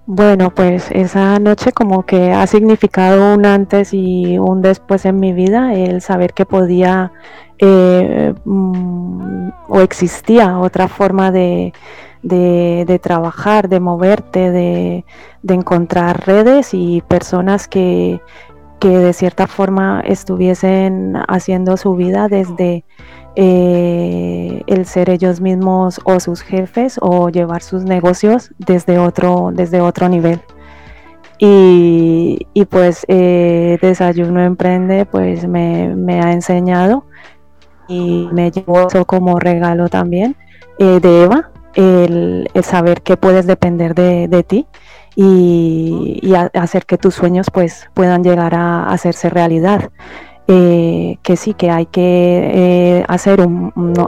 Bueno, pues esa noche como que ha significado un antes y un después en mi vida, el saber que podía eh, mm, o existía otra forma de, de, trabajar, de moverte, de, de, encontrar redes y personas que, que de cierta forma estuviesen haciendo su vida desde eh, el ser ellos mismos o sus jefes o llevar sus negocios desde otro, desde otro nivel. Y, pues eh, Desayuno Emprende pues me, ha enseñado y me llevó como regalo también eh, de Eva, el, saber que puedes depender de, de ti y, hacer que tus sueños pues puedan llegar a, hacerse realidad. Eh, que sí, que hay que eh, hacer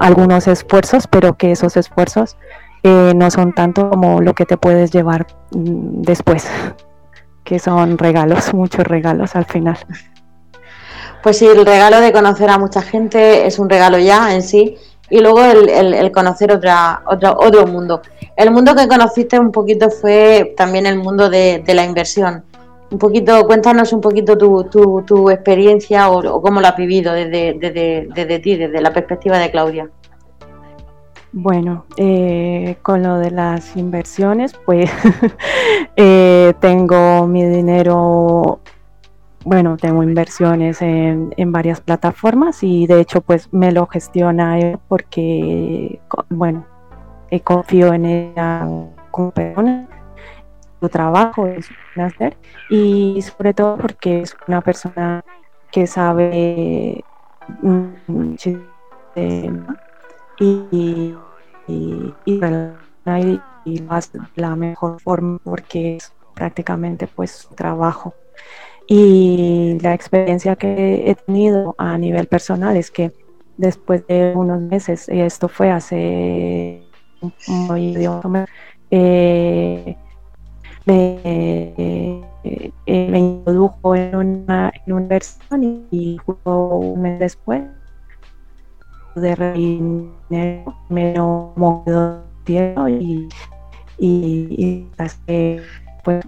algunos esfuerzos, pero que esos esfuerzos eh, no son tanto como lo que te puedes llevar mm, después, que son regalos, muchos regalos al final. Pues sí, el regalo de conocer a mucha gente es un regalo ya en sí, y luego el, el, conocer otra, otra, otro mundo. El mundo que conociste un poquito fue también el mundo de, la inversión. Un poquito, cuéntanos un poquito tu, tu, tu experiencia o, cómo lo has vivido desde, desde, desde, ti, desde la perspectiva de Claudia. Bueno, eh, con lo de las inversiones, pues eh, tengo mi dinero bueno, tengo inversiones en, varias plataformas y de hecho pues me lo gestiona él porque, bueno, eh, confío en ella como persona, su trabajo es hacer y sobre todo porque es una persona que sabe mm, y, y, y, la mejor forma porque es prácticamente pues su trabajo y la experiencia que he tenido a nivel personal es que después de unos meses, y esto fue hace un idioma, eh, me, eh, me, introdujo en una, en versión y, justo un mes después de dinero me movió y, y, y, y pues,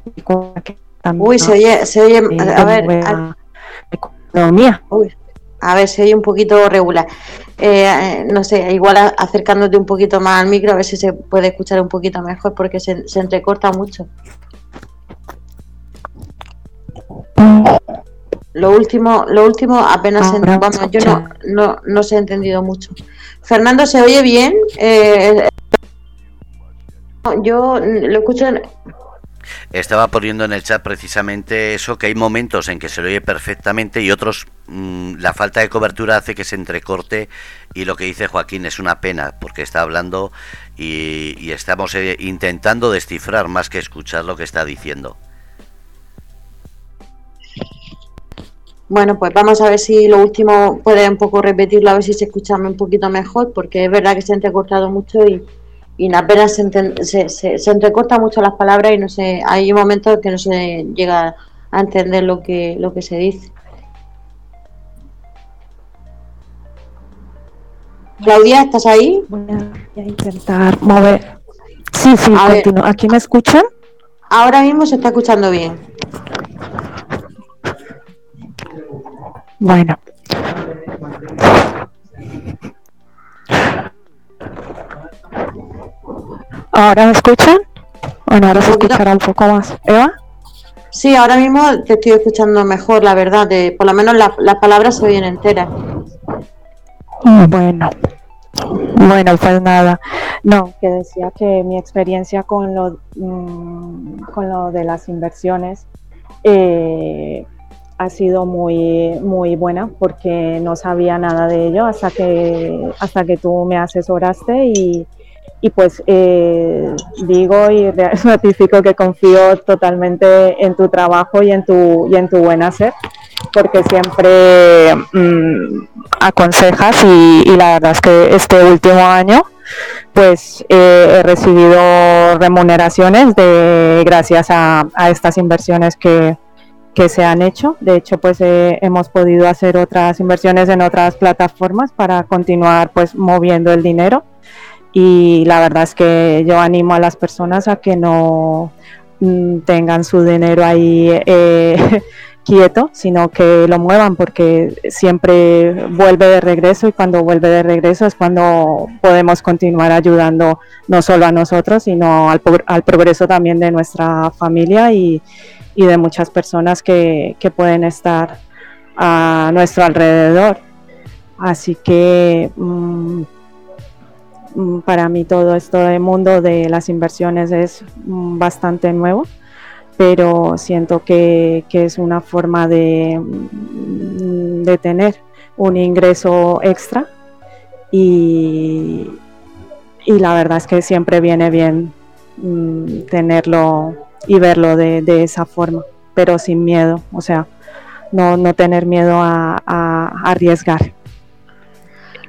Uy, se oye, se oye, a, ver, a, economía. a ver, se oye un poquito regular. Eh, no sé, igual acercándote un poquito más al micro, a ver si se puede escuchar un poquito mejor porque se, se entrecorta mucho. Lo último, lo último apenas vamos, yo no, no, no se ha entendido mucho. Fernando, ¿se oye bien? Eh, yo lo escucho estaba poniendo en el chat precisamente eso, que hay momentos en que se lo oye perfectamente y otros mm, la falta de cobertura hace que se entrecorte y lo que dice Joaquín es una pena porque está hablando y, estamos eh, intentando descifrar más que escuchar lo que está diciendo. Bueno, pues vamos a ver si lo último puede un poco repetirlo, a ver si se escucha un poquito mejor, porque es verdad que se ha entrecortado mucho y, y apenas se, se, se, entrecorta mucho las palabras y no sé, hay momentos que no se llega a entender lo que, lo que se dice. Claudia, ¿estás ahí? Voy a, intentar mover. Sí, sí, ¿Aquí me escuchan? Ahora mismo se está escuchando bien. Bueno. ¿Ahora me escuchan? Bueno, ahora se escuchará un poco más. ¿Eva? Sí, ahora mismo te estoy escuchando mejor, la verdad. De, por lo menos las palabras se oyen enteras. Bueno, bueno, pues nada. No, que decía que mi experiencia con lo, mm, con lo de las inversiones eh, ha sido muy, muy buena porque no sabía nada de ello hasta que, hasta que tú me asesoraste y, y pues eh, digo y ratifico que confío totalmente en tu trabajo y en tu, y en tu buen hacer porque siempre mm, aconsejas y, la verdad es que este último año pues eh, he recibido remuneraciones de gracias a, estas inversiones que, se han hecho. De hecho, pues eh, hemos podido hacer otras inversiones en otras plataformas para continuar pues moviendo el dinero. Y la verdad es que yo animo a las personas a que no mm, tengan su dinero ahí eh, quieto, sino que lo muevan porque siempre vuelve de regreso y cuando vuelve de regreso es cuando podemos continuar ayudando no solo a nosotros, sino al, al progreso también de nuestra familia y, y de muchas personas que, que, pueden estar a nuestro alrededor. Así que mm, para mí todo esto del mundo de las inversiones es mm, bastante nuevo pero siento que, es una forma de, mm, de, tener un ingreso extra y, la verdad es que siempre viene bien mm, tenerlo y verlo de, esa forma, pero sin miedo, o sea, no, no tener miedo a, arriesgar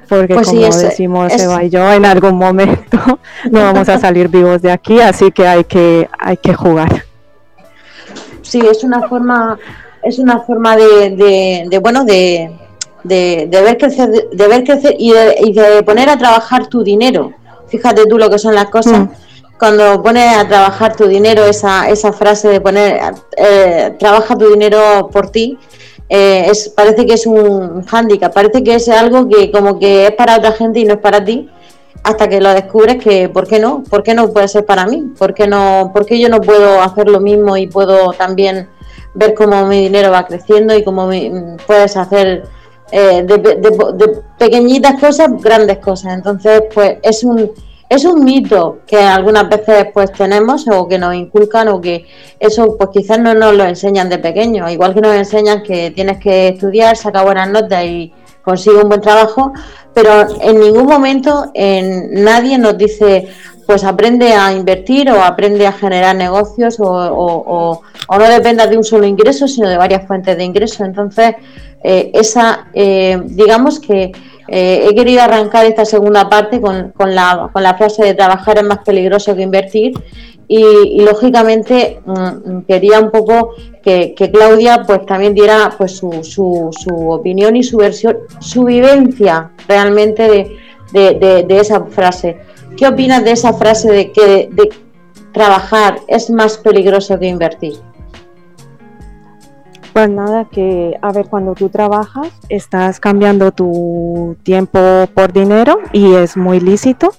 porque pues como decimos Eva y yo, en algún momento no vamos a salir vivos de aquí, así que hay que, hay que jugar sí, es una forma, es una forma de, de, bueno, de, de, ver crecer, de, ver crecer y de, y de, poner a trabajar tu dinero. Fíjate tú lo que son las cosas. Mm. Cuando pones a trabajar tu dinero, esa, esa frase de poner, eh, trabaja tu dinero por ti, eh, es, parece que es un hándicap, parece que es algo que como que es para otra gente y no es para ti hasta que lo descubres que ¿por qué no? ¿Por qué no puede ser para mí? ¿Por qué no? ¿Por qué yo no puedo hacer lo mismo y puedo también ver cómo mi dinero va creciendo y cómo puedes hacer eh, de, pequeñitas cosas grandes cosas? Entonces, pues es un es un mito que algunas veces pues tenemos o que nos inculcan o que eso pues quizás no nos lo enseñan de pequeño, igual que nos enseñan que tienes que estudiar, sacar buenas notas y consigue un buen trabajo, pero en ningún momento en, nadie nos dice, pues aprende a invertir o aprende a generar negocios o, no dependa de un solo ingreso, sino de varias fuentes de ingreso. Entonces, eh, esa, eh, digamos que eh, he querido arrancar esta segunda parte con, la frase de trabajar es más peligroso que invertir y, lógicamente mm, quería un poco que, Claudia pues también diera pues su, su, su, opinión y su versión, su vivencia realmente de, de, esa frase. ¿Qué opinas de esa frase de que de trabajar es más peligroso que invertir? Pues nada, que a ver, cuando tú trabajas estás cambiando tu tiempo por dinero y es muy lícito.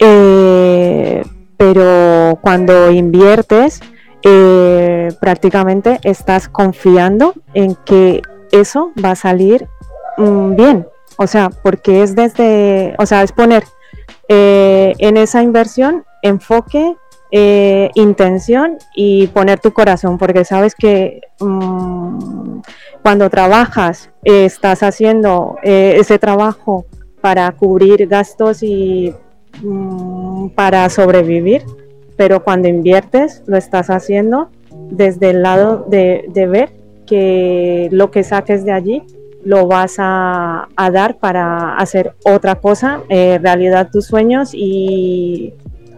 Eh, pero cuando inviertes, eh, prácticamente estás confiando en que eso va a salir mm, bien. O sea, porque es desde, o sea, es poner eh, en esa inversión enfoque, eh, intención y poner tu corazón, porque sabes que mm, cuando trabajas, estás haciendo ese trabajo para cubrir gastos y Mm, para sobrevivir, pero cuando inviertes lo estás haciendo desde el lado de, ver que lo que saques de allí lo vas a, dar para hacer otra cosa, eh, realidad tus sueños y,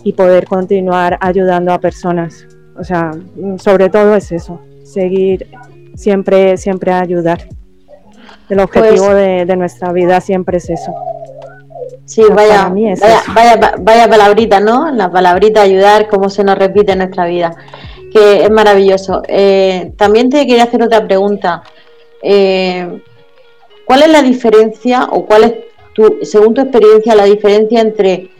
y poder continuar ayudando a personas. O sea, sobre todo es eso, seguir siempre, siempre ayudar. El objetivo pues de, nuestra vida siempre es eso. Sí, vaya, vaya, vaya, palabrita, ¿no? La palabrita ayudar, como se nos repite en nuestra vida, que es maravilloso. Eh, también te quería hacer otra pregunta. Eh, ¿Cuál es la diferencia o cuál es, tu, según tu experiencia, la diferencia entre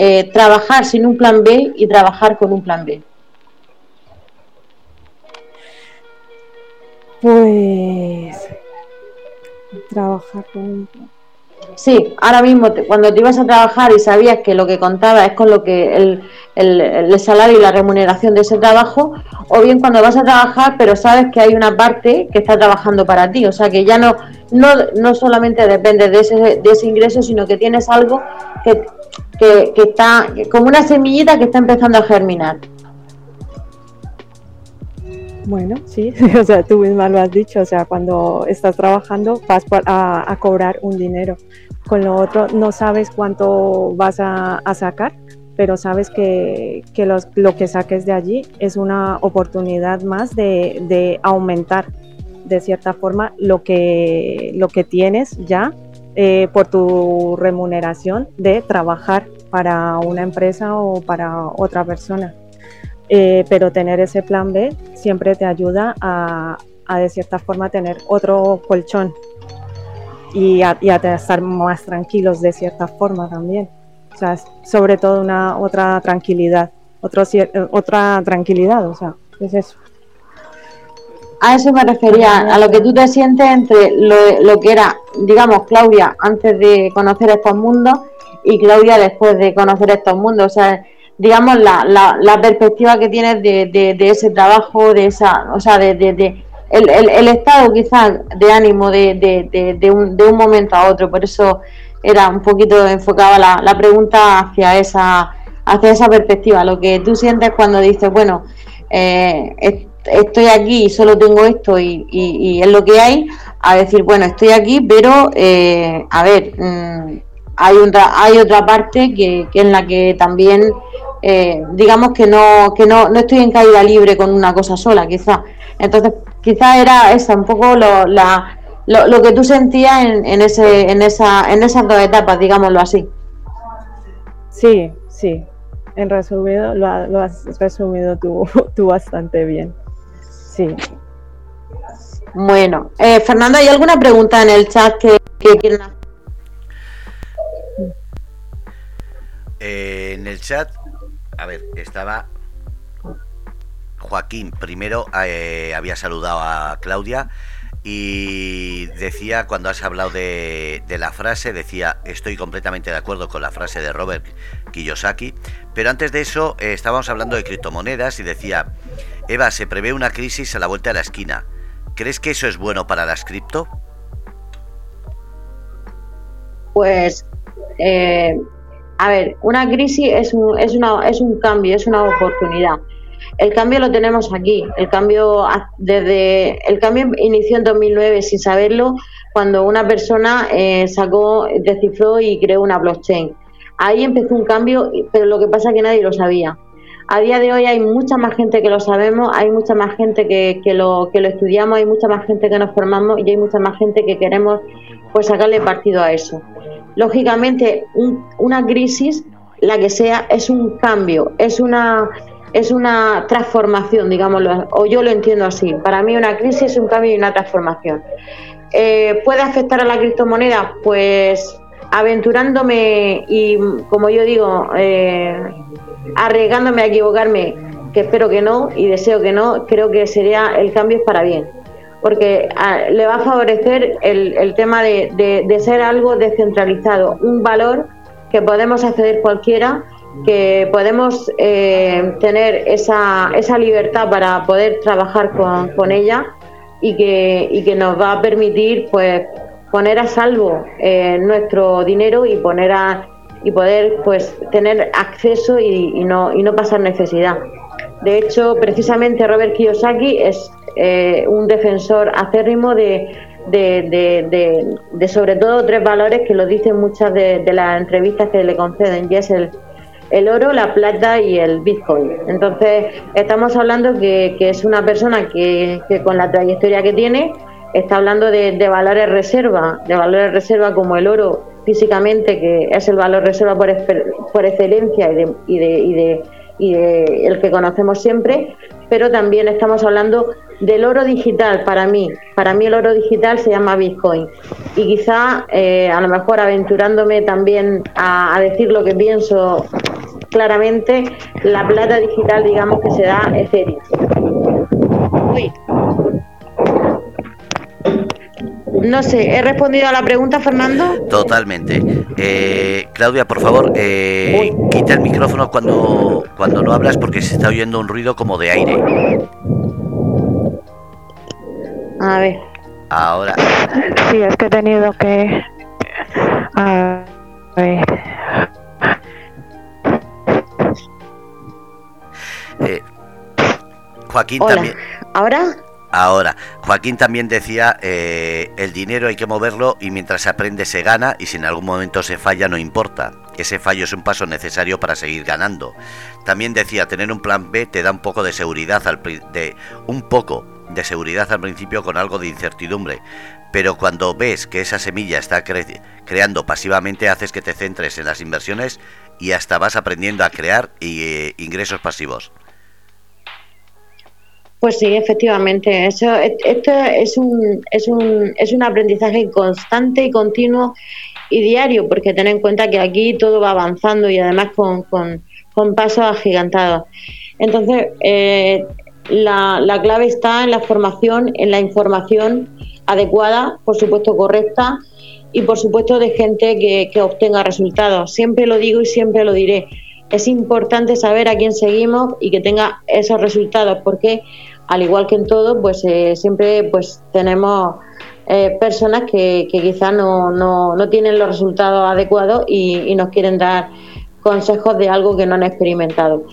eh, trabajar sin un plan B y trabajar con un plan B? Pues trabajar con un plan Sí, ahora mismo cuando te ibas a trabajar y sabías que lo que contaba es con lo que el, el, salario y la remuneración de ese trabajo, o bien cuando vas a trabajar pero sabes que hay una parte que está trabajando para ti, o sea que ya no, no, no solamente depende de ese, de ese ingreso, sino que tienes algo que, que, que está como una semillita que está empezando a germinar. Bueno, sí, o sea, tú misma lo has dicho, o sea, cuando estás trabajando vas a, cobrar un dinero. Con lo otro no sabes cuánto vas a, sacar, pero sabes que, lo que saques de allí es una oportunidad más de, aumentar de cierta forma lo que, lo que tienes ya eh, por tu remuneración de trabajar para una empresa o para otra persona. Eh, pero tener ese plan B siempre te ayuda a, de cierta forma tener otro colchón y a, estar más tranquilos de cierta forma también. O sea, sobre todo una otra tranquilidad, otro, eh, otra tranquilidad, o sea, es eso. A eso me refería, a lo que tú te sientes entre lo, que era, digamos, Claudia antes de conocer estos mundos y Claudia después de conocer estos mundos. O sea, digamos, la, la, la perspectiva que tienes de, de, ese trabajo, de esa, o sea, de, de el, el, estado quizás de ánimo de, de, un, de un momento a otro. Por eso era un poquito enfocada la, la pregunta hacia esa, hacia esa perspectiva. Lo que tú sientes cuando dices, bueno, eh, estoy aquí y solo tengo esto y, es lo que hay, a decir, bueno, estoy aquí, pero eh, a ver, mm, hay, otra, hay otra parte que, que en la que también eh, digamos que no que no, no estoy en caída libre con una cosa sola, quizá. Entonces, quizá era esa un poco lo, la, lo, que tú sentías en, en, ese, en, esa, en esas dos etapas, digámoslo así. Sí, sí. En resumido, lo, has resumido tú, tú bastante bien. Sí. Bueno, eh, Fernando, ¿hay alguna pregunta en el chat que, que quieran hacer? Eh, en el chat a ver, estaba Joaquín, primero eh, había saludado a Claudia y decía, cuando has hablado de, la frase, decía, estoy completamente de acuerdo con la frase de Robert Kiyosaki, pero antes de eso eh, estábamos hablando de criptomonedas y decía, Eva, se prevé una crisis a la vuelta de la esquina. ¿Crees que eso es bueno para las cripto? Pues eh, a ver, una crisis es un, es, una, es un cambio, es una oportunidad. El cambio lo tenemos aquí. El cambio desde el cambio inició en 2009 sin saberlo cuando una persona eh, sacó, descifró y creó una blockchain. Ahí empezó un cambio, pero lo que pasa es que nadie lo sabía. A día de hoy hay mucha más gente que lo sabemos, hay mucha más gente que, que, lo, que lo estudiamos, hay mucha más gente que nos formamos y hay mucha más gente que queremos pues sacarle partido a eso lógicamente una crisis, la que sea, es un cambio, es una, es una transformación, digámoslo, o yo lo entiendo así. Para mí una crisis es un cambio y una transformación. Eh, ¿Puede afectar a la criptomoneda? Pues aventurándome y, como yo digo, eh, arriesgándome a equivocarme, que espero que no y deseo que no, creo que sería el cambio es para bien. Porque ah, le va a favorecer el, el tema de, de, ser algo descentralizado, un valor que podemos acceder cualquiera, que podemos eh, tener esa, esa libertad para poder trabajar con, con ella y que, y que nos va a permitir pues poner a salvo eh, nuestro dinero y poner a y poder pues tener acceso y, y, no, y no pasar necesidad. De hecho, precisamente Robert Kiyosaki es eh, un defensor acérrimo de, de, de, sobre todo tres valores que lo dicen muchas de, las entrevistas que le conceden, y es el, el oro, la plata y el Bitcoin. Entonces, estamos hablando que, que es una persona que, que, con la trayectoria que tiene está hablando de, valores reserva, de valores reserva como el oro físicamente, que es el valor reserva por, por excelencia y de, y de, y de, y de el que conocemos siempre, pero también estamos hablando del oro digital para mí. Para mí el oro digital se llama Bitcoin. Y quizá, eh, a lo mejor aventurándome también a, decir lo que pienso claramente, la plata digital, digamos que se da. Uy. No sé, ¿he respondido a la pregunta, Fernando? Totalmente. Eh, Claudia, por favor, eh, quita el micrófono cuando, cuando no hablas porque se está oyendo un ruido como de aire. A ver. Ahora. Sí, es que he tenido que... A ver. Eh, Joaquín también. ¿Ahora? Ahora, Joaquín también decía, eh, el dinero hay que moverlo y mientras se aprende se gana y si en algún momento se falla no importa. Ese fallo es un paso necesario para seguir ganando. También decía, tener un plan B te da un poco de seguridad al un poco de seguridad al principio con algo de incertidumbre, pero cuando ves que esa semilla está creando pasivamente haces que te centres en las inversiones y hasta vas aprendiendo a crear eh, ingresos pasivos. Pues sí, efectivamente. Eso, esto es un, es, un, es un aprendizaje constante y continuo y diario, porque ten en cuenta que aquí todo va avanzando y además con, con, pasos agigantados. Entonces, eh, la, la clave está en la formación, en la información adecuada, por supuesto correcta, y por supuesto de gente que, que obtenga resultados. Siempre lo digo y siempre lo diré es importante saber a quién seguimos y que tenga esos resultados, porque al igual que en todo, pues eh, siempre pues tenemos eh, personas que, que quizás no, no, no, tienen los resultados adecuados y, nos quieren dar consejos de algo que no han experimentado.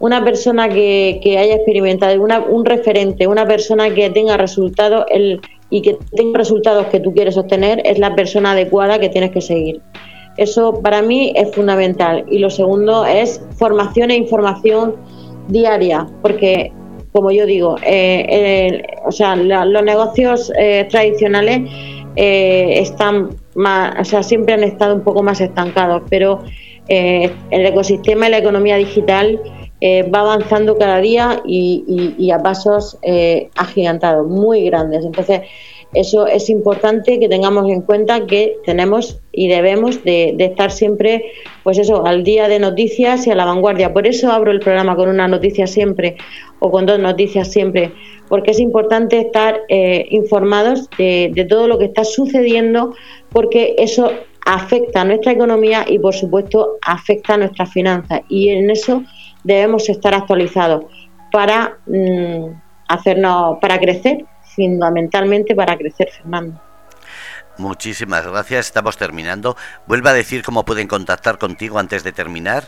Una persona que, que haya experimentado, un referente, una persona que tenga resultados el, y que tenga resultados que tú quieres obtener, es la persona adecuada que tienes que seguir. Eso para mí es fundamental. Y lo segundo es formación e información diaria, porque como yo digo, eh, o sea, los negocios eh, tradicionales eh, están más, o sea, siempre han estado un poco más estancados, pero el ecosistema y la economía digital va avanzando cada día y, y a pasos agigantados, muy grandes. Entonces, eso es importante que tengamos en cuenta que tenemos y debemos de, estar siempre, pues eso, al día de noticias y a la vanguardia. Por eso abro el programa con una noticia siempre o con dos noticias siempre, porque es importante estar eh, informados de, todo lo que está sucediendo, porque eso afecta a nuestra economía y, por supuesto, afecta a nuestras finanzas. Y en eso debemos estar actualizados para mm, hacernos, para crecer fundamentalmente para crecer, Fernando. Muchísimas gracias, estamos terminando. Vuelva a decir cómo pueden contactar contigo antes de terminar.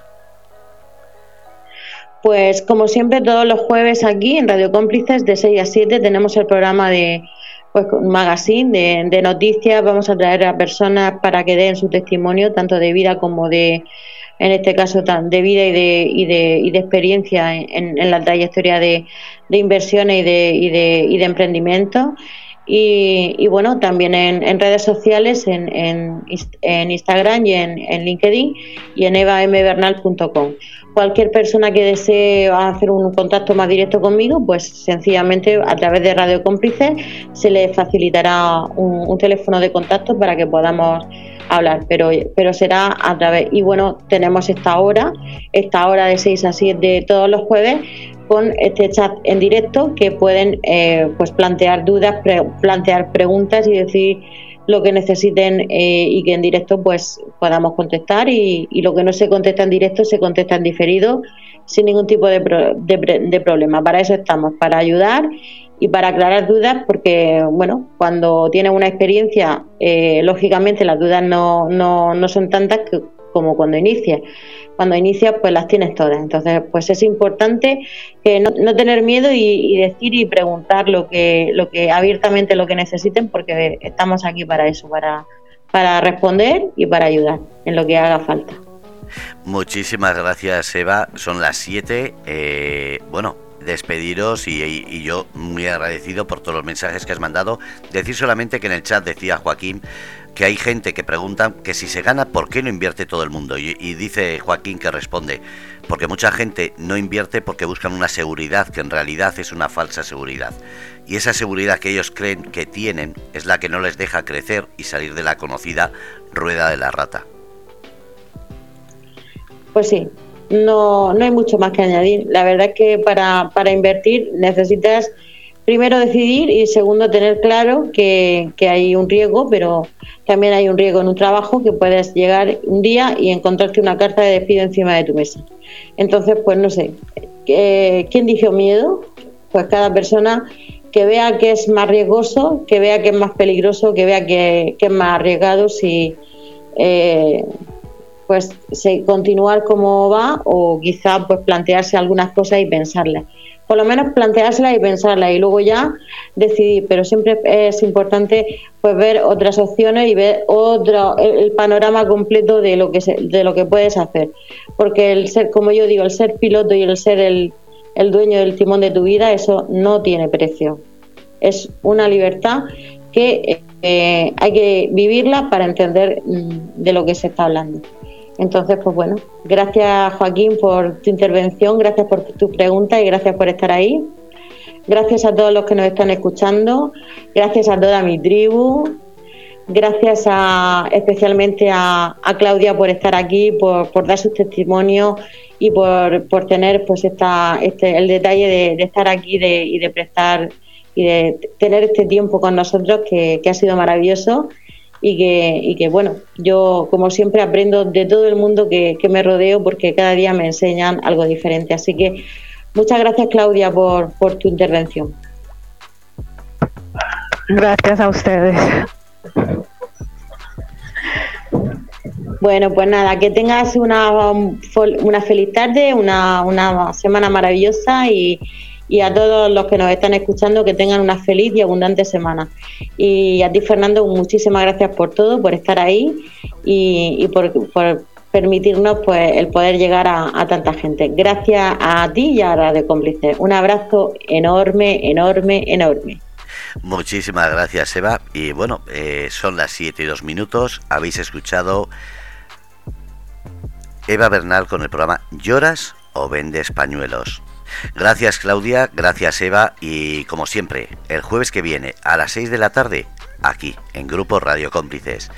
Pues como siempre, todos los jueves aquí en Radio Cómplices de 6 a 7 tenemos el programa de pues, magazine de, noticias. Vamos a traer a personas para que den su testimonio, tanto de vida como de, en este caso, de vida y de, y de, y de experiencia en, en la trayectoria de, de inversiones y de, y de, y de emprendimiento. Y, y, bueno, también en, en redes sociales, en, en, en Instagram y en, LinkedIn y en evambernal.com. Cualquier persona que desee hacer un contacto más directo conmigo, pues sencillamente a través de Radio Cómplices se le facilitará un, un teléfono de contacto para que podamos hablar, pero, pero será a través. Y bueno, tenemos esta hora, esta hora de 6 a 7 todos los jueves, con este chat en directo que pueden eh, pues plantear dudas, plantear preguntas y decir lo que necesiten eh, y que en directo pues podamos contestar y, lo que no se contesta en directo se contesta en diferido sin ningún tipo de, de, problema. Para eso estamos, para ayudar y para aclarar dudas porque bueno, cuando tienes una experiencia, eh, lógicamente las dudas no, no, no son tantas como cuando inicias. Cuando inicias, pues las tienes todas. Entonces, pues es importante que no, tener miedo y, decir y preguntar lo que, lo que abiertamente lo que necesiten, porque estamos aquí para eso, para, para responder y para ayudar en lo que haga falta. Muchísimas gracias, Eva. Son las 7. Eh, bueno, despediros y, yo muy agradecido por todos los mensajes que has mandado. Decir solamente que en el chat decía Joaquín que hay gente que pregunta que si se gana, ¿por qué no invierte todo el mundo? Y, dice Joaquín que responde, porque mucha gente no invierte porque buscan una seguridad que en realidad es una falsa seguridad. Y esa seguridad que ellos creen que tienen es la que no les deja crecer y salir de la conocida rueda de la rata. Pues sí, no, no hay mucho más que añadir. La verdad es que para, para invertir necesitas primero decidir y segundo tener claro que, hay un riesgo, pero también hay un riesgo en un trabajo que puedes llegar un día y encontrarte una carta de despido encima de tu mesa. Entonces, pues no sé, ¿quién dijo miedo? Pues cada persona que vea que es más riesgoso, que vea que es más peligroso, que vea que, es más arriesgado si... Eh, pues continuar como va o quizá pues plantearse algunas cosas y pensarlas. Por lo menos planteárselas y pensarlas y luego ya decidir, pero siempre es importante pues ver otras opciones y ver otro el, panorama completo de lo que de lo que puedes hacer, porque el ser como yo digo, el ser piloto y el ser el, el dueño del timón de tu vida, eso no tiene precio. Es una libertad que eh, hay que vivirla para entender mm, de lo que se está hablando. Entonces, pues bueno, gracias Joaquín por tu intervención, gracias por tu pregunta y gracias por estar ahí. Gracias a todos los que nos están escuchando, gracias a toda mi tribu, gracias a, especialmente a, Claudia por estar aquí, por, dar sus testimonios y por, tener pues esta, este, el detalle de, estar aquí y de prestar y de tener este tiempo con nosotros que ha sido maravilloso y que, y que, bueno, yo como siempre aprendo de todo el mundo que, me rodeo porque cada día me enseñan algo diferente. Así que muchas gracias Claudia por, por tu intervención. Gracias a ustedes. Bueno, pues nada, que tengas una, una feliz tarde, una, una semana maravillosa y, y a todos los que nos están escuchando que tengan una feliz y abundante semana. Y a ti, Fernando, muchísimas gracias por todo, por estar ahí y, por, permitirnos pues el poder llegar a, tanta gente. Gracias a ti y a de cómplices. Un abrazo enorme, enorme, enorme. Muchísimas gracias, Eva. Y bueno, eh, son las 7 y 2 minutos. Habéis escuchado Eva Bernal con el programa ¿Lloras o vendes pañuelos? Gracias Claudia, gracias Eva y como siempre, el jueves que viene a las 6 de la tarde, aquí en Grupo Radio Cómplices.